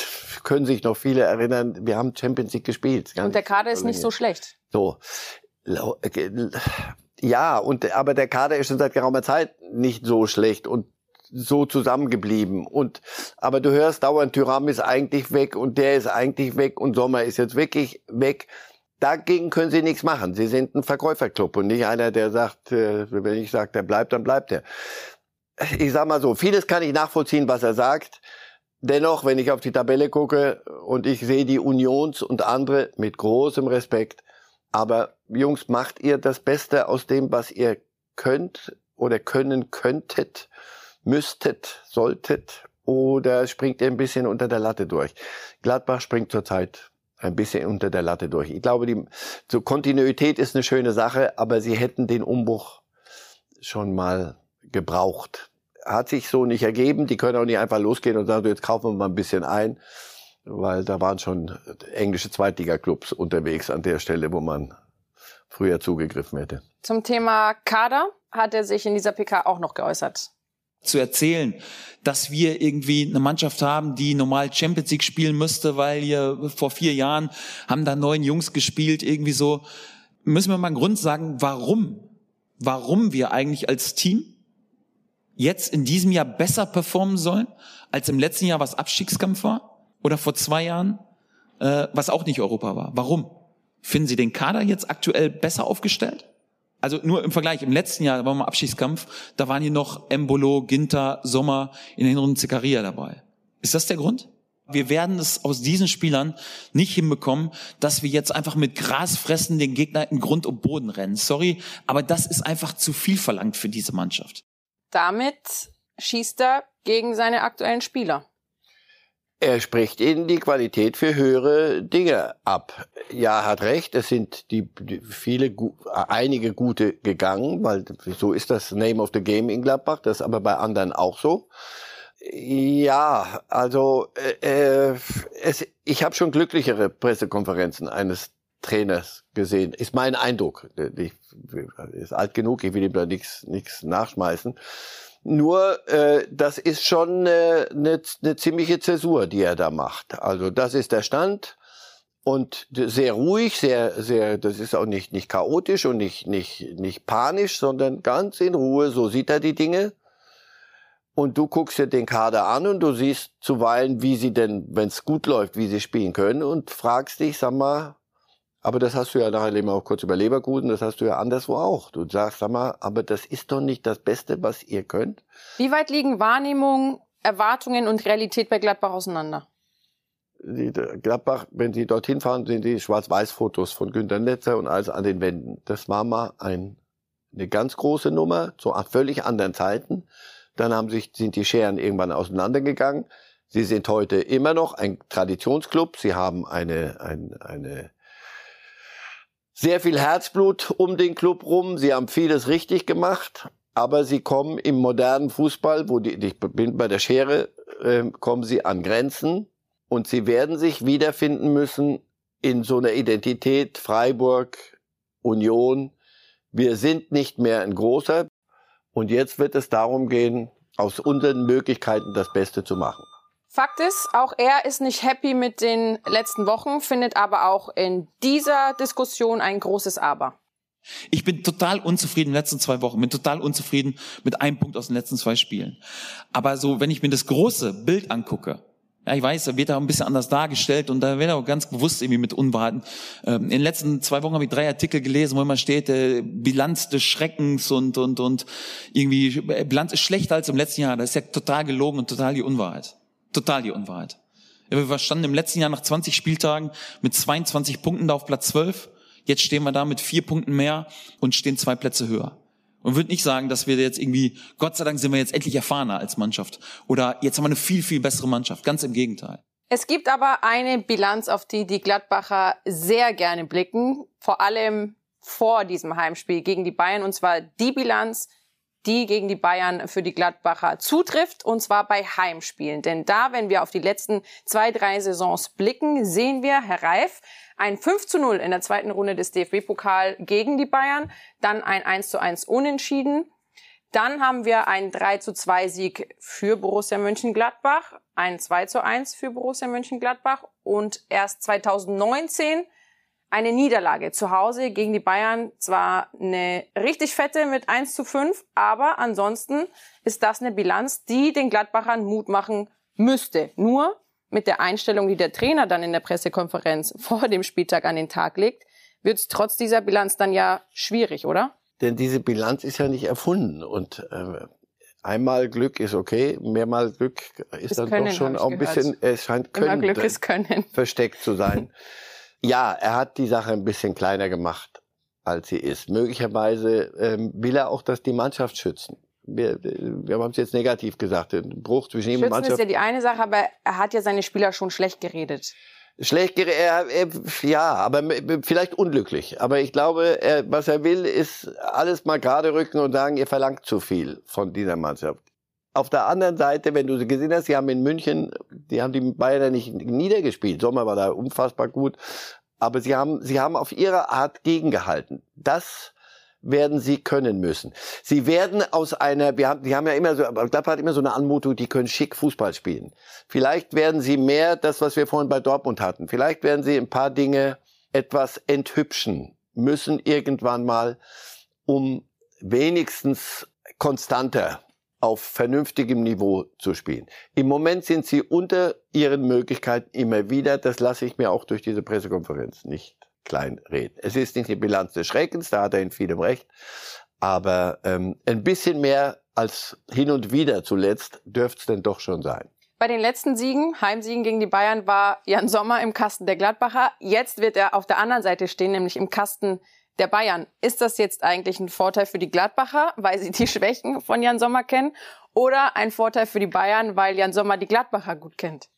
können sich noch viele erinnern, wir haben Champions League gespielt. Und der Kader ist nicht so schlecht. So. Ja, und, aber der Kader ist schon seit geraumer Zeit nicht so schlecht und so zusammengeblieben. Und, aber du hörst dauernd, Tyram ist eigentlich weg und der ist eigentlich weg und Sommer ist jetzt wirklich weg. Dagegen können sie nichts machen. Sie sind ein Verkäuferclub und nicht einer, der sagt, äh, wenn ich sage, der bleibt, dann bleibt er ich sag mal so, vieles kann ich nachvollziehen, was er sagt. Dennoch, wenn ich auf die Tabelle gucke und ich sehe die Unions und andere mit großem Respekt, aber Jungs, macht ihr das Beste aus dem, was ihr könnt oder können könntet, müsstet, solltet oder springt ihr ein bisschen unter der Latte durch? Gladbach springt zurzeit ein bisschen unter der Latte durch. Ich glaube, die so Kontinuität ist eine schöne Sache, aber sie hätten den Umbruch schon mal gebraucht. Hat sich so nicht ergeben. Die können auch nicht einfach losgehen und sagen, jetzt kaufen wir mal ein bisschen ein, weil da waren schon englische Zweitliga-Clubs unterwegs an der Stelle, wo man früher zugegriffen hätte. Zum Thema Kader hat er sich in dieser PK auch noch geäußert zu erzählen, dass wir irgendwie eine Mannschaft haben, die normal Champions League spielen müsste, weil wir vor vier Jahren haben da neun Jungs gespielt, irgendwie so. Müssen wir mal einen Grund sagen, warum? Warum wir eigentlich als Team jetzt in diesem Jahr besser performen sollen, als im letzten Jahr, was Abstiegskampf war? Oder vor zwei Jahren, äh, was auch nicht Europa war? Warum? Finden Sie den Kader jetzt aktuell besser aufgestellt? Also nur im Vergleich, im letzten Jahr, war mal Abschiedskampf, da waren hier noch Embolo, Ginter, Sommer, in den Runden Zekaria dabei. Ist das der Grund? Wir werden es aus diesen Spielern nicht hinbekommen, dass wir jetzt einfach mit Gras fressen den Gegner in Grund und Boden rennen. Sorry, aber das ist einfach zu viel verlangt für diese Mannschaft damit schießt er gegen seine aktuellen Spieler. Er spricht ihnen die Qualität für höhere Dinge ab. Ja, hat recht. Es sind die, die viele, einige gute gegangen, weil so ist das Name of the Game in Gladbach. Das ist aber bei anderen auch so. Ja, also äh, äh es, ich habe schon glücklichere Pressekonferenzen eines Trainers gesehen. Ist mein Eindruck. Ich, ist alt genug, ich will ihm da nichts nichts nachschmeißen. Nur, äh, das ist schon eine, eine, eine ziemliche Zäsur, die er da macht. Also das ist der Stand und sehr ruhig, sehr, sehr, das ist auch nicht, nicht chaotisch und nicht, nicht, nicht panisch, sondern ganz in Ruhe, so sieht er die Dinge. Und du guckst dir den Kader an und du siehst zuweilen, wie sie denn, wenn es gut läuft, wie sie spielen können und fragst dich, sag mal, aber das hast du ja nachher eben auch kurz über Leverkusen, das hast du ja anderswo auch. Du sagst, sag mal, aber das ist doch nicht das Beste, was ihr könnt. Wie weit liegen Wahrnehmung, Erwartungen und Realität bei Gladbach auseinander? Die, Gladbach, wenn Sie dorthin fahren, sehen Sie Schwarz-Weiß-Fotos von Günter Netzer und alles an den Wänden. Das war mal ein, eine ganz große Nummer zu völlig anderen Zeiten. Dann haben sich, sind die Scheren irgendwann auseinandergegangen. Sie sind heute immer noch ein Traditionsclub. Sie haben eine, eine, eine sehr viel Herzblut um den Club rum. Sie haben vieles richtig gemacht, aber sie kommen im modernen Fußball, wo die, ich bin bei der Schere, äh, kommen sie an Grenzen und sie werden sich wiederfinden müssen in so einer Identität Freiburg, Union. Wir sind nicht mehr ein großer und jetzt wird es darum gehen, aus unseren Möglichkeiten das Beste zu machen. Fakt ist, auch er ist nicht happy mit den letzten Wochen, findet aber auch in dieser Diskussion ein großes Aber. Ich bin total unzufrieden in den letzten zwei Wochen, bin total unzufrieden mit einem Punkt aus den letzten zwei Spielen. Aber so, wenn ich mir das große Bild angucke, Ja, ich weiß, da wird da ein bisschen anders dargestellt und da wird auch ganz bewusst irgendwie mit Unwahrheiten. Ähm, in den letzten zwei Wochen habe ich drei Artikel gelesen, wo immer steht, äh, Bilanz des Schreckens und, und, und irgendwie, äh, Bilanz ist schlechter als im letzten Jahr. Das ist ja total gelogen und total die Unwahrheit. Total die Unwahrheit. Wir standen im letzten Jahr nach 20 Spieltagen mit 22 Punkten da auf Platz 12. Jetzt stehen wir da mit vier Punkten mehr und stehen zwei Plätze höher. Und würde nicht sagen, dass wir jetzt irgendwie, Gott sei Dank sind wir jetzt endlich erfahrener als Mannschaft. Oder jetzt haben wir eine viel, viel bessere Mannschaft. Ganz im Gegenteil. Es gibt aber eine Bilanz, auf die die Gladbacher sehr gerne blicken. Vor allem vor diesem Heimspiel gegen die Bayern. Und zwar die Bilanz, die gegen die Bayern für die Gladbacher zutrifft. Und zwar bei Heimspielen. Denn da, wenn wir auf die letzten zwei, drei Saisons blicken, sehen wir, Herr Reif, ein 5 zu 0 in der zweiten Runde des DFB-Pokal gegen die Bayern, dann ein 1 zu 1 Unentschieden. Dann haben wir einen 3 zu 2 Sieg für Borussia Mönchengladbach, ein 2 zu 1 für Borussia Mönchengladbach und erst 2019 eine Niederlage zu Hause gegen die Bayern. Zwar eine richtig fette mit 1 zu 5, aber ansonsten ist das eine Bilanz, die den Gladbachern Mut machen müsste. Nur mit der Einstellung, die der Trainer dann in der Pressekonferenz vor dem Spieltag an den Tag legt, wird es trotz dieser Bilanz dann ja schwierig, oder? Denn diese Bilanz ist ja nicht erfunden und äh, einmal Glück ist okay, mehrmal Glück ist, ist dann können, doch schon auch ein bisschen, es scheint können, Glück ist können. versteckt zu sein. ja, er hat die Sache ein bisschen kleiner gemacht, als sie ist. Möglicherweise ähm, will er auch, dass die Mannschaft schützen wir, wir haben es jetzt negativ gesagt, ein Bruch zwischen ihm und Mannschaft. ist ja die eine Sache, aber er hat ja seine Spieler schon schlecht geredet. Schlecht geredet, er, er, ja, aber vielleicht unglücklich. Aber ich glaube, er, was er will, ist alles mal gerade rücken und sagen, ihr verlangt zu viel von dieser Mannschaft. Auf der anderen Seite, wenn du gesehen hast, sie haben in München, die haben die Bayern nicht niedergespielt. Sommer war da unfassbar gut. Aber sie haben, sie haben auf ihre Art gegengehalten. Das werden sie können müssen. Sie werden aus einer, wir haben, die haben ja immer so, Gladbach hat immer so eine Anmutung, die können schick Fußball spielen. Vielleicht werden sie mehr das, was wir vorhin bei Dortmund hatten. Vielleicht werden sie ein paar Dinge etwas enthübschen müssen irgendwann mal, um wenigstens konstanter auf vernünftigem Niveau zu spielen. Im Moment sind sie unter ihren Möglichkeiten immer wieder. Das lasse ich mir auch durch diese Pressekonferenz nicht kleinreden. Es ist nicht die Bilanz des Schreckens, da hat er in vielem recht, aber ähm, ein bisschen mehr als hin und wieder zuletzt dürfte es denn doch schon sein. Bei den letzten Siegen, Heimsiegen gegen die Bayern, war Jan Sommer im Kasten der Gladbacher. Jetzt wird er auf der anderen Seite stehen, nämlich im Kasten der Bayern. Ist das jetzt eigentlich ein Vorteil für die Gladbacher, weil sie die Schwächen von Jan Sommer kennen? Oder ein Vorteil für die Bayern, weil Jan Sommer die Gladbacher gut kennt?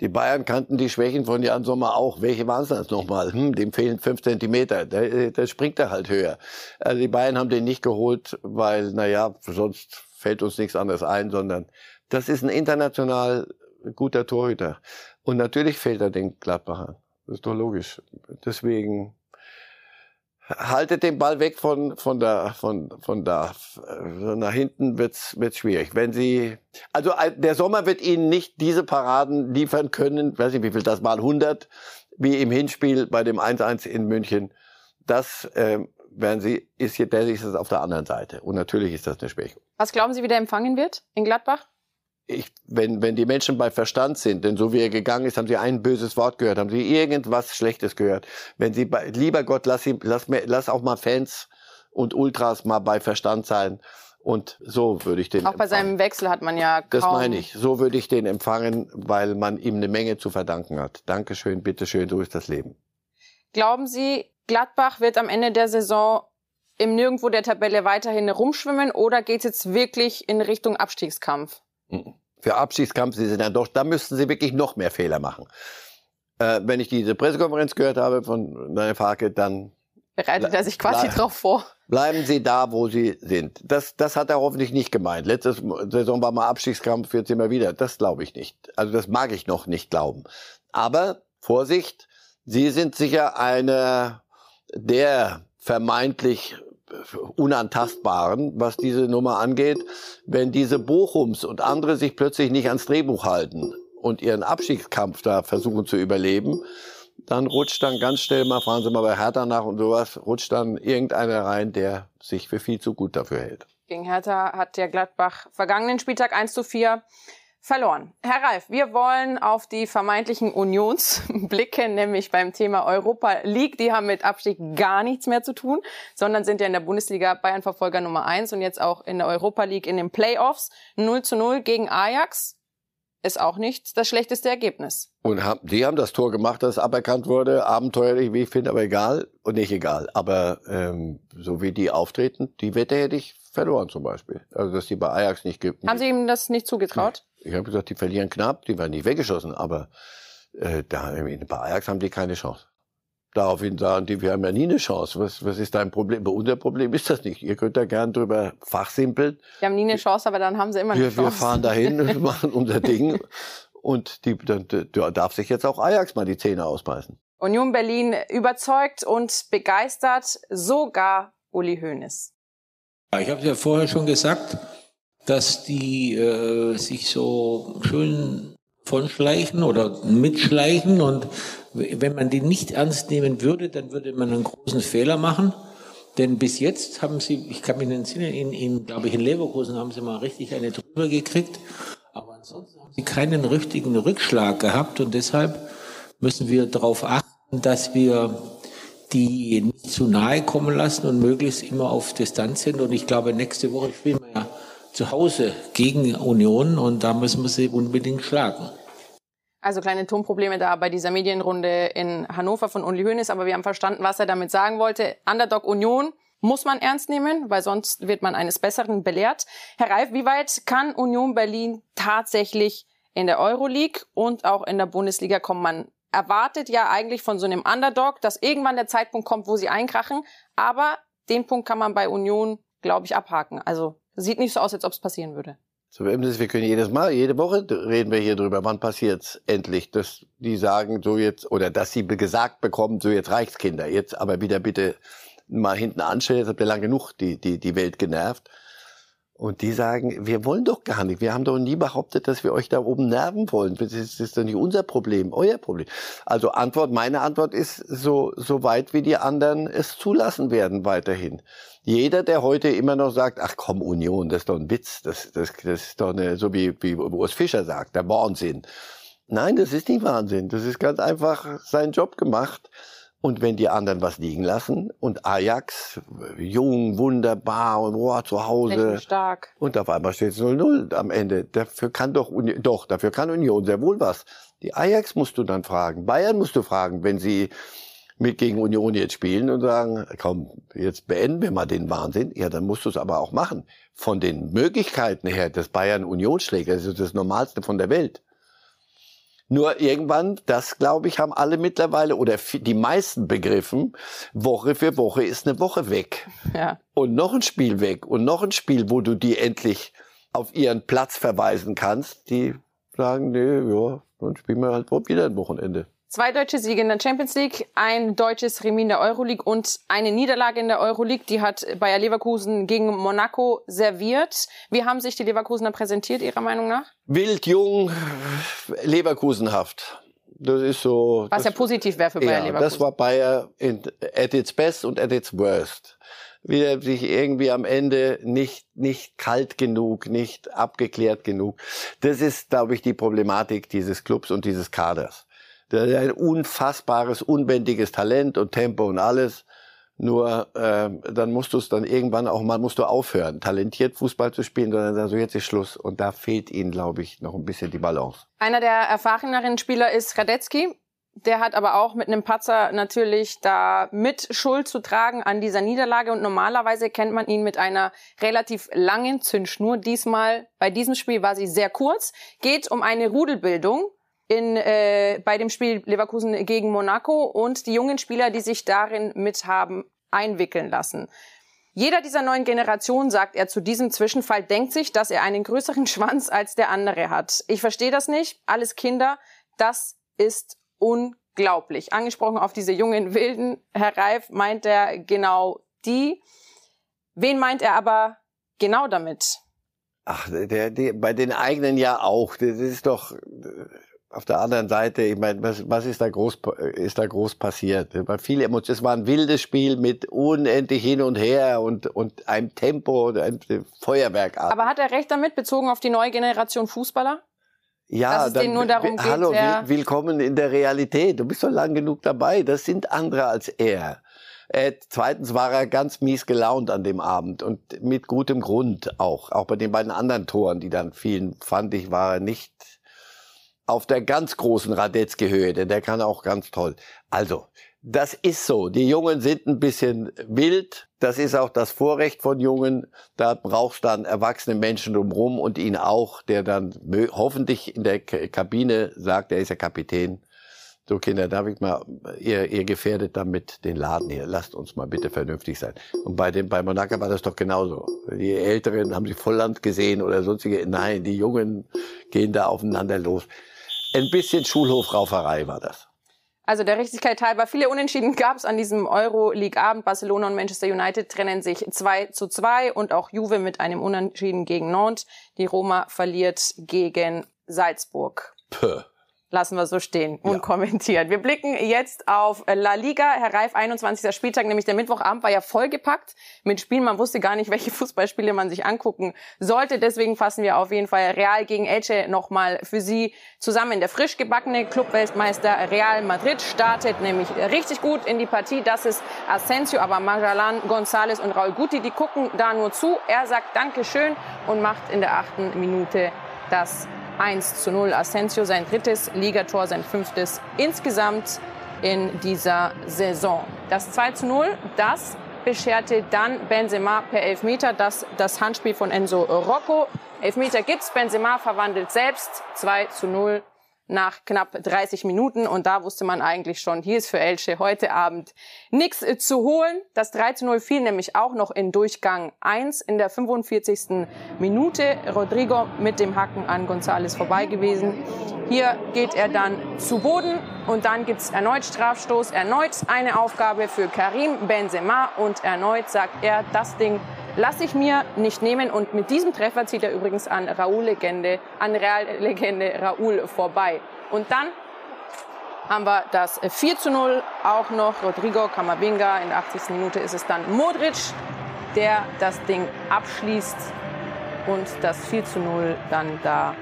Die Bayern kannten die Schwächen von Jan Sommer auch. Welche waren es das nochmal? Hm, dem fehlen fünf Zentimeter. Da, da springt er halt höher. Also die Bayern haben den nicht geholt, weil, naja, sonst fällt uns nichts anderes ein, sondern das ist ein international guter Torhüter. Und natürlich fehlt er den Gladbachern. Das ist doch logisch. Deswegen haltet den Ball weg von von da von von da. Nach hinten wird's wird's schwierig. Wenn sie also der Sommer wird ihnen nicht diese Paraden liefern können. Weiß nicht wie viel das mal 100 wie im Hinspiel bei dem 1-1 in München. Das äh, werden sie ist hier der ist es auf der anderen Seite. Und natürlich ist das eine Schwäche was glauben Sie wie der empfangen wird in Gladbach ich, wenn, wenn die Menschen bei Verstand sind, denn so wie er gegangen ist, haben sie ein böses Wort gehört, haben sie irgendwas Schlechtes gehört. Wenn sie bei, lieber Gott, lass, sie, lass, lass auch mal Fans und Ultras mal bei Verstand sein. Und so würde ich den. Auch bei seinem Wechsel hat man ja kaum. Das meine ich. So würde ich den empfangen, weil man ihm eine Menge zu verdanken hat. Dankeschön, bitteschön, so ist das Leben. Glauben Sie, Gladbach wird am Ende der Saison im Nirgendwo der Tabelle weiterhin rumschwimmen oder geht es jetzt wirklich in Richtung Abstiegskampf? Für Abschiedskampf sie sind dann doch, da müssten sie wirklich noch mehr Fehler machen. Äh, wenn ich diese Pressekonferenz gehört habe von Daniel Farke, dann bereitet er sich quasi drauf vor. Bleiben Sie da, wo Sie sind. Das, das hat er hoffentlich nicht gemeint. Letzte Saison war mal Abstiegskampf, jetzt immer wieder. Das glaube ich nicht. Also das mag ich noch nicht glauben. Aber Vorsicht, Sie sind sicher einer der vermeintlich Unantastbaren, was diese Nummer angeht. Wenn diese Bochums und andere sich plötzlich nicht ans Drehbuch halten und ihren Abstiegskampf da versuchen zu überleben, dann rutscht dann ganz schnell mal, fragen Sie mal bei Hertha nach und sowas, rutscht dann irgendeiner rein, der sich für viel zu gut dafür hält. Gegen Hertha hat der Gladbach vergangenen Spieltag 1 zu 4 verloren. Herr Reif, wir wollen auf die vermeintlichen Unions blicken, nämlich beim Thema Europa League. Die haben mit Abstieg gar nichts mehr zu tun, sondern sind ja in der Bundesliga Bayern-Verfolger Nummer eins und jetzt auch in der Europa League in den Playoffs. 0 zu 0 gegen Ajax ist auch nicht das schlechteste Ergebnis. Und haben, die haben das Tor gemacht, das aberkannt wurde, abenteuerlich, wie ich finde, aber egal und nicht egal. Aber ähm, so wie die auftreten, die Wette hätte ich verloren zum Beispiel. Also dass die bei Ajax nicht gibt. Haben Sie ihm das nicht zugetraut? Ich habe gesagt, die verlieren knapp, die werden nicht weggeschossen, aber äh, da, bei Ajax haben die keine Chance. Daraufhin sagen die, wir haben ja nie eine Chance. Was, was ist dein Problem? Bei unser Problem ist das nicht. Ihr könnt da gern drüber fachsimpeln. Wir haben nie eine Chance, aber dann haben sie immer eine wir, Chance. Wir fahren dahin und machen unser Ding. Und die, dann, da darf sich jetzt auch Ajax mal die Zähne ausbeißen. Union Berlin überzeugt und begeistert, sogar Uli Hoeneß. Ich habe ja vorher schon gesagt, dass die äh, sich so schön vonschleichen oder mitschleichen und wenn man die nicht ernst nehmen würde, dann würde man einen großen Fehler machen. Denn bis jetzt haben sie, ich kann mich nicht entsinnen, in, in, glaube ich, in Leverkusen haben sie mal richtig eine drüber gekriegt. Aber ansonsten haben sie keinen richtigen Rückschlag gehabt und deshalb müssen wir darauf achten, dass wir die nicht zu nahe kommen lassen und möglichst immer auf Distanz sind. Und ich glaube, nächste Woche spielen wir zu Hause gegen Union und da müssen wir sie unbedingt schlagen. Also kleine Tonprobleme da bei dieser Medienrunde in Hannover von Uli Hoeneß, aber wir haben verstanden, was er damit sagen wollte. Underdog Union muss man ernst nehmen, weil sonst wird man eines Besseren belehrt. Herr Reif, wie weit kann Union Berlin tatsächlich in der Euroleague und auch in der Bundesliga kommen? Man erwartet ja eigentlich von so einem Underdog, dass irgendwann der Zeitpunkt kommt, wo sie einkrachen, aber den Punkt kann man bei Union, glaube ich, abhaken. Also Sieht nicht so aus, als ob es passieren würde. So, wir können jedes Mal, jede Woche reden wir hier drüber, wann passiert's endlich, dass die sagen, so jetzt, oder dass sie gesagt bekommen, so jetzt reicht's Kinder, jetzt aber wieder bitte mal hinten anstellen, jetzt habt ihr lang genug die, die, die Welt genervt. Und die sagen, wir wollen doch gar nicht. Wir haben doch nie behauptet, dass wir euch da oben nerven wollen. Das ist, das ist doch nicht unser Problem, euer Problem. Also Antwort, meine Antwort ist so, so weit wie die anderen es zulassen werden weiterhin. Jeder, der heute immer noch sagt, ach komm, Union, das ist doch ein Witz, das, das, das ist doch eine, so wie, wie Urs Fischer sagt, der Wahnsinn. Nein, das ist nicht Wahnsinn. Das ist ganz einfach sein Job gemacht. Und wenn die anderen was liegen lassen und Ajax, jung, wunderbar und oh, zu Hause. Stark. Und auf einmal steht es 0-0 am Ende. Dafür kann doch, Union, doch, dafür kann Union sehr wohl was. Die Ajax musst du dann fragen. Bayern musst du fragen, wenn sie mit gegen Union jetzt spielen und sagen, komm, jetzt beenden wir mal den Wahnsinn. Ja, dann musst du es aber auch machen. Von den Möglichkeiten her, dass Bayern Union schlägt, das ist das Normalste von der Welt. Nur irgendwann, das glaube ich, haben alle mittlerweile oder die meisten begriffen, Woche für Woche ist eine Woche weg. Ja. Und noch ein Spiel weg und noch ein Spiel, wo du die endlich auf ihren Platz verweisen kannst. Die sagen, nee, ja, dann spielen wir halt wieder ein Wochenende. Zwei deutsche Siege in der Champions League, ein deutsches Remis in der Euroleague und eine Niederlage in der Euroleague. Die hat Bayer Leverkusen gegen Monaco serviert. Wie haben sich die Leverkusener präsentiert, Ihrer Meinung nach? Wild, jung, Leverkusenhaft. Das ist so. Was ja positiv wäre für Bayer ja, Leverkusen. Das war Bayer in, at its best und at its worst. Wie er sich irgendwie am Ende nicht, nicht kalt genug, nicht abgeklärt genug. Das ist, glaube ich, die Problematik dieses Clubs und dieses Kaders. Der hat ein unfassbares, unbändiges Talent und Tempo und alles. Nur äh, dann musst du es dann irgendwann auch mal musst du aufhören, talentiert Fußball zu spielen, sondern dann so jetzt ist Schluss. Und da fehlt ihnen, glaube ich, noch ein bisschen die Balance. Einer der erfahreneren Spieler ist Radetzky. Der hat aber auch mit einem Patzer natürlich da mit Schuld zu tragen an dieser Niederlage. Und normalerweise kennt man ihn mit einer relativ langen Zündschnur. Diesmal bei diesem Spiel war sie sehr kurz. Geht um eine Rudelbildung in, äh, bei dem Spiel Leverkusen gegen Monaco und die jungen Spieler, die sich darin mit haben einwickeln lassen. Jeder dieser neuen Generationen, sagt er zu diesem Zwischenfall, denkt sich, dass er einen größeren Schwanz als der andere hat. Ich verstehe das nicht. Alles Kinder. Das ist unglaublich. Angesprochen auf diese jungen Wilden. Herr Reif meint er genau die. Wen meint er aber genau damit? Ach, der, der, bei den eigenen ja auch. Das ist doch, auf der anderen Seite, ich meine, was, was ist da groß, ist da groß passiert? Es war viel Emotion. Es war ein wildes Spiel mit unendlich hin und her und, und einem Tempo und einem Feuerwerk. Aber hat er recht damit, bezogen auf die neue Generation Fußballer? Ja, dass es dann, nur darum geht, hallo, will- willkommen in der Realität. Du bist doch lang genug dabei. Das sind andere als er. Äh, zweitens war er ganz mies gelaunt an dem Abend und mit gutem Grund auch. Auch bei den beiden anderen Toren, die dann fielen, fand ich, war er nicht auf der ganz großen Radetzky-Höhe, denn der kann auch ganz toll. Also, das ist so. Die Jungen sind ein bisschen wild. Das ist auch das Vorrecht von Jungen. Da brauchst dann erwachsene Menschen drumherum und ihn auch, der dann hoffentlich in der Kabine sagt, er ist der Kapitän. So Kinder, darf ich mal, ihr, ihr gefährdet damit den Laden hier. Lasst uns mal bitte vernünftig sein. Und bei dem, bei Monaco war das doch genauso. Die Älteren haben sie Volland gesehen oder sonstige. Nein, die Jungen gehen da aufeinander los. Ein bisschen Schulhofrauferei war das. Also der Richtigkeit halber, viele Unentschieden gab es an diesem Euroleague-Abend. Barcelona und Manchester United trennen sich 2 zu 2 und auch Juve mit einem Unentschieden gegen Nantes. Die Roma verliert gegen Salzburg. Puh. Lassen wir so stehen, unkommentiert. Wir blicken jetzt auf La Liga. Herr Reif, 21. Spieltag, nämlich der Mittwochabend war ja vollgepackt mit Spielen. Man wusste gar nicht, welche Fußballspiele man sich angucken sollte. Deswegen fassen wir auf jeden Fall Real gegen Elche nochmal für Sie zusammen. Der frisch gebackene Clubweltmeister Real Madrid startet nämlich richtig gut in die Partie. Das ist Asensio, aber Majalan, González und Raul Guti, die gucken da nur zu. Er sagt Dankeschön und macht in der achten Minute das 1 zu 0. Asensio sein drittes Ligator, sein fünftes insgesamt in dieser Saison. Das 2 zu 0, das bescherte dann Benzema per Elfmeter, das, das Handspiel von Enzo Rocco. Elfmeter gibt's, Benzema verwandelt selbst 2 zu 0 nach knapp 30 Minuten und da wusste man eigentlich schon, hier ist für Elche heute Abend nichts äh, zu holen. Das 3 zu 0 fiel nämlich auch noch in Durchgang 1 in der 45. Minute. Rodrigo mit dem Hacken an González vorbei gewesen. Hier geht er dann zu Boden und dann gibt's erneut Strafstoß, erneut eine Aufgabe für Karim Benzema und erneut sagt er, das Ding lasse ich mir nicht nehmen. Und mit diesem Treffer zieht er übrigens an Raúl-Legende, an Real-Legende Raúl vorbei. Und dann haben wir das 4 zu 0 auch noch. Rodrigo Camavinga in der 80. Minute ist es dann Modric, der das Ding abschließt und das 4 zu 0 dann da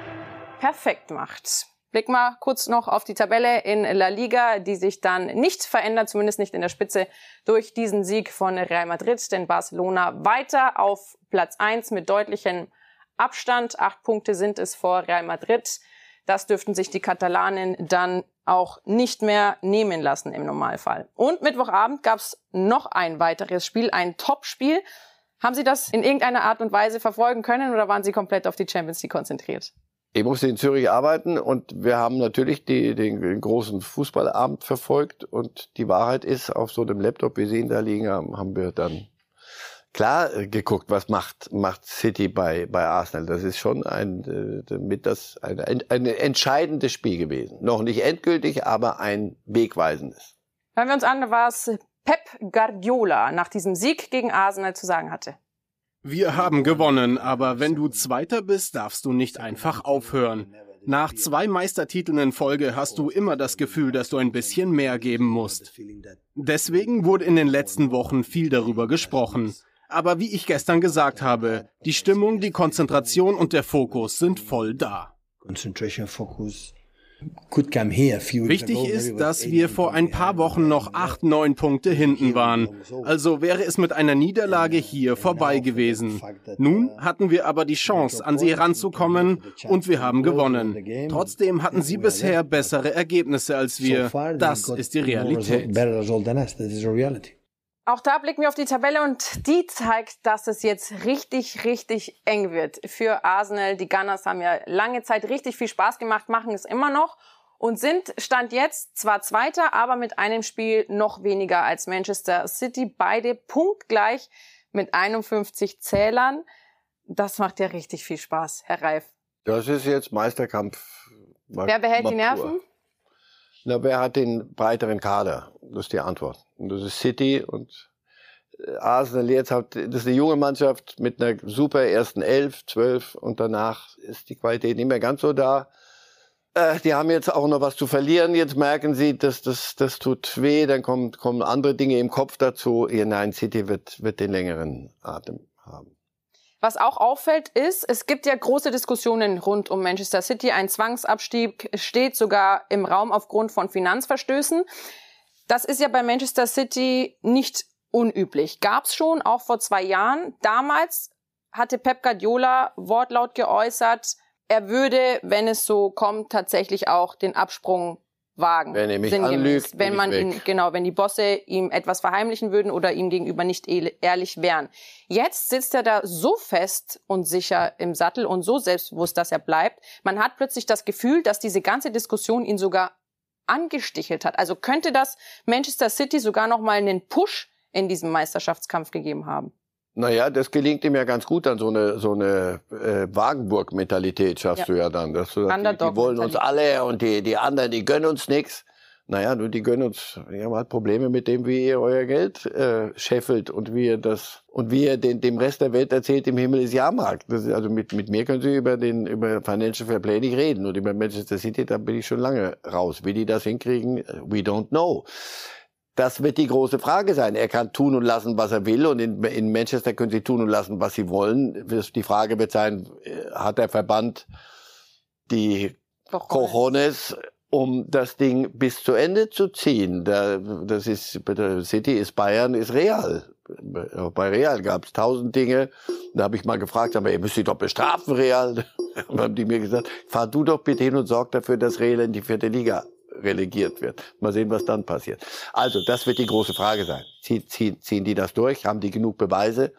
perfekt macht. Blick mal kurz noch auf die Tabelle in La Liga, die sich dann nicht verändert, zumindest nicht in der Spitze, durch diesen Sieg von Real Madrid. Denn Barcelona weiter auf Platz 1 mit deutlichem Abstand. Acht Punkte sind es vor Real Madrid. Das dürften sich die Katalanen dann auch nicht mehr nehmen lassen im Normalfall. Und Mittwochabend gab es noch ein weiteres Spiel, ein Topspiel. Haben Sie das in irgendeiner Art und Weise verfolgen können oder waren Sie komplett auf die Champions League konzentriert? Ich musste in Zürich arbeiten und wir haben natürlich die, den, den großen Fußballabend verfolgt und die Wahrheit ist, auf so einem Laptop, wie Sie ihn da liegen haben, wir dann klar äh, geguckt, was macht, macht City bei, bei Arsenal. Das ist schon ein, äh, mit das, ein, ein entscheidendes Spiel gewesen. Noch nicht endgültig, aber ein wegweisendes. Hören wir uns an, was Pep Guardiola nach diesem Sieg gegen Arsenal zu sagen hatte. Wir haben gewonnen, aber wenn du Zweiter bist, darfst du nicht einfach aufhören. Nach zwei Meistertiteln in Folge hast du immer das Gefühl, dass du ein bisschen mehr geben musst. Deswegen wurde in den letzten Wochen viel darüber gesprochen. Aber wie ich gestern gesagt habe, die Stimmung, die Konzentration und der Fokus sind voll da. Wichtig ist, dass wir vor ein paar Wochen noch acht, neun Punkte hinten waren. Also wäre es mit einer Niederlage hier vorbei gewesen. Nun hatten wir aber die Chance, an sie heranzukommen und wir haben gewonnen. Trotzdem hatten sie bisher bessere Ergebnisse als wir. Das ist die Realität. Auch da blicken wir auf die Tabelle und die zeigt, dass es jetzt richtig, richtig eng wird für Arsenal. Die Gunners haben ja lange Zeit richtig viel Spaß gemacht, machen es immer noch und sind Stand jetzt zwar Zweiter, aber mit einem Spiel noch weniger als Manchester City. Beide punktgleich mit 51 Zählern. Das macht ja richtig viel Spaß, Herr Reif. Das ist jetzt Meisterkampf. Wer behält die Nerven? Na, wer hat den breiteren Kader? Das ist die Antwort. Und das ist City und äh, Arsenal jetzt hat, das ist eine junge Mannschaft mit einer super ersten Elf, Zwölf und danach ist die Qualität nicht mehr ganz so da. Äh, die haben jetzt auch noch was zu verlieren. Jetzt merken sie, dass das, das tut weh. Dann kommen, kommen andere Dinge im Kopf dazu. Ja, nein, City wird, wird den längeren Atem haben. Was auch auffällt, ist, es gibt ja große Diskussionen rund um Manchester City. Ein Zwangsabstieg steht sogar im Raum aufgrund von Finanzverstößen. Das ist ja bei Manchester City nicht unüblich. Gab es schon, auch vor zwei Jahren. Damals hatte Pep Guardiola wortlaut geäußert, er würde, wenn es so kommt, tatsächlich auch den Absprung wagen. Wenn er mich anlügt, wenn man ihn, genau, wenn die Bosse ihm etwas verheimlichen würden oder ihm gegenüber nicht ehrlich wären. Jetzt sitzt er da so fest und sicher im Sattel und so selbstbewusst, dass er bleibt. Man hat plötzlich das Gefühl, dass diese ganze Diskussion ihn sogar angestichelt hat. Also könnte das Manchester City sogar noch mal einen Push in diesem Meisterschaftskampf gegeben haben? Naja, das gelingt ihm ja ganz gut dann so eine so eine äh, Wagenburg-Mentalität schaffst Ja. du ja dann. Dass du die, die wollen uns alle und die die anderen, die gönnen uns nichts. Naja, nur die gönnen uns, wir haben halt Probleme mit dem, wie ihr euer Geld äh, scheffelt und wie ihr das und wie ihr den, dem Rest der Welt erzählt, im Himmel ist Jahrmarkt. Das ist, also mit, mit mir können Sie über den über Financial Fair Play nicht reden und über Manchester City, da bin ich schon lange raus. Wie die das hinkriegen, we don't know. Das wird die große Frage sein. Er kann tun und lassen, was er will. Und in, in Manchester können sie tun und lassen, was sie wollen. Die Frage wird sein, äh, hat der Verband die Cojones, um das Ding bis zu Ende zu ziehen? Da, das ist, City ist Bayern, ist Real. Bei Real gab es tausend Dinge. Da habe ich mal gefragt, aber ihr müsst sie doch bestrafen, Real. Dann haben die mir gesagt, fahr du doch bitte hin und sorg dafür, dass Real in die vierte Liga relegiert wird. Mal sehen, was dann passiert. Also, das wird die große Frage sein. Ziehen, ziehen, ziehen die das durch? Haben die genug Beweise?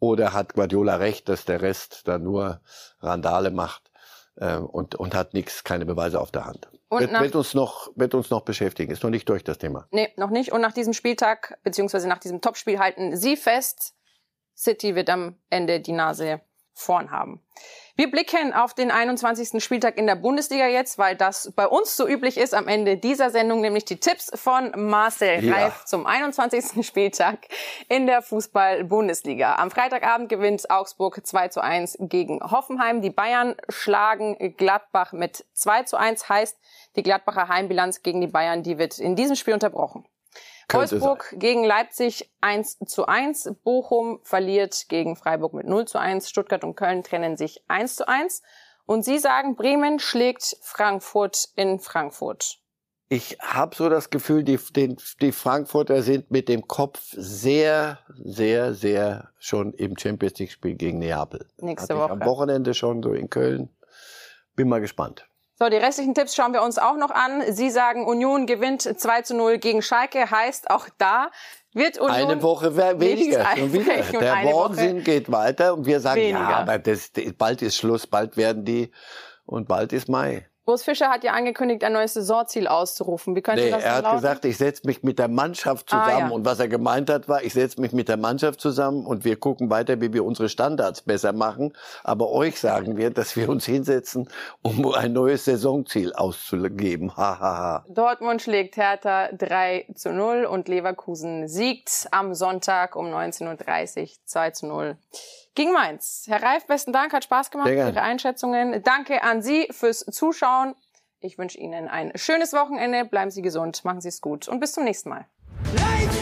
Oder hat Guardiola recht, dass der Rest da nur Randale macht äh, und, und hat nichts, keine Beweise auf der Hand? Wird, wird, uns noch, wird uns noch beschäftigen. Ist noch nicht durch das Thema. Nee, noch nicht. Und nach diesem Spieltag, beziehungsweise nach diesem Topspiel halten Sie fest, City wird am Ende die Nase vorn haben. Wir blicken auf den 21. Spieltag in der Bundesliga jetzt, weil das bei uns so üblich ist am Ende dieser Sendung, nämlich die Tipps von Marcel Ja. Reif zum 21. Spieltag in der Fußball-Bundesliga. Am Freitagabend gewinnt Augsburg 2 zu 1 gegen Hoffenheim. Die Bayern schlagen Gladbach mit 2 zu 1, heißt, die Gladbacher Heimbilanz gegen die Bayern, die wird in diesem Spiel unterbrochen. Wolfsburg gegen Leipzig 1 zu 1. Bochum verliert gegen Freiburg mit 0 zu 1. Stuttgart und Köln trennen sich 1 zu 1. Und Sie sagen, Bremen schlägt Frankfurt in Frankfurt. Ich habe so das Gefühl, die, den, die Frankfurter sind mit dem Kopf sehr, sehr, sehr schon im Champions League-Spiel gegen Neapel. Nächste Hatte Woche. Am Wochenende schon so in Köln. Bin mal gespannt. So, die restlichen Tipps schauen wir uns auch noch an. Sie sagen, Union gewinnt 2 zu 0 gegen Schalke. Heißt, auch da wird Union Eine Woche we- weniger. Schon wieder. Der Wahnsinn geht weiter und wir sagen, weniger. ja, aber das, bald ist Schluss, bald werden die und bald ist Mai. Urs Fischer hat ja angekündigt, ein neues Saisonziel auszurufen. Wie könnte Nee, das er hat lauten? gesagt, ich setze mich mit der Mannschaft Ah, zusammen. ja. Und was er gemeint hat, war, ich setze mich mit der Mannschaft zusammen und wir gucken weiter, wie wir unsere Standards besser machen. Aber euch sagen wir, dass wir uns hinsetzen, um ein neues Saisonziel auszugeben. Ha, ha, ha. Dortmund schlägt Hertha 3 zu 0 und Leverkusen siegt am Sonntag um 19.30 Uhr 2 zu 0 gegen Mainz. Herr Reif, besten Dank, hat Spaß gemacht für. Ihre Einschätzungen. Danke an Sie fürs Zuschauen. Ich wünsche Ihnen ein schönes Wochenende, bleiben Sie gesund, machen Sie es gut und bis zum nächsten Mal. Lights,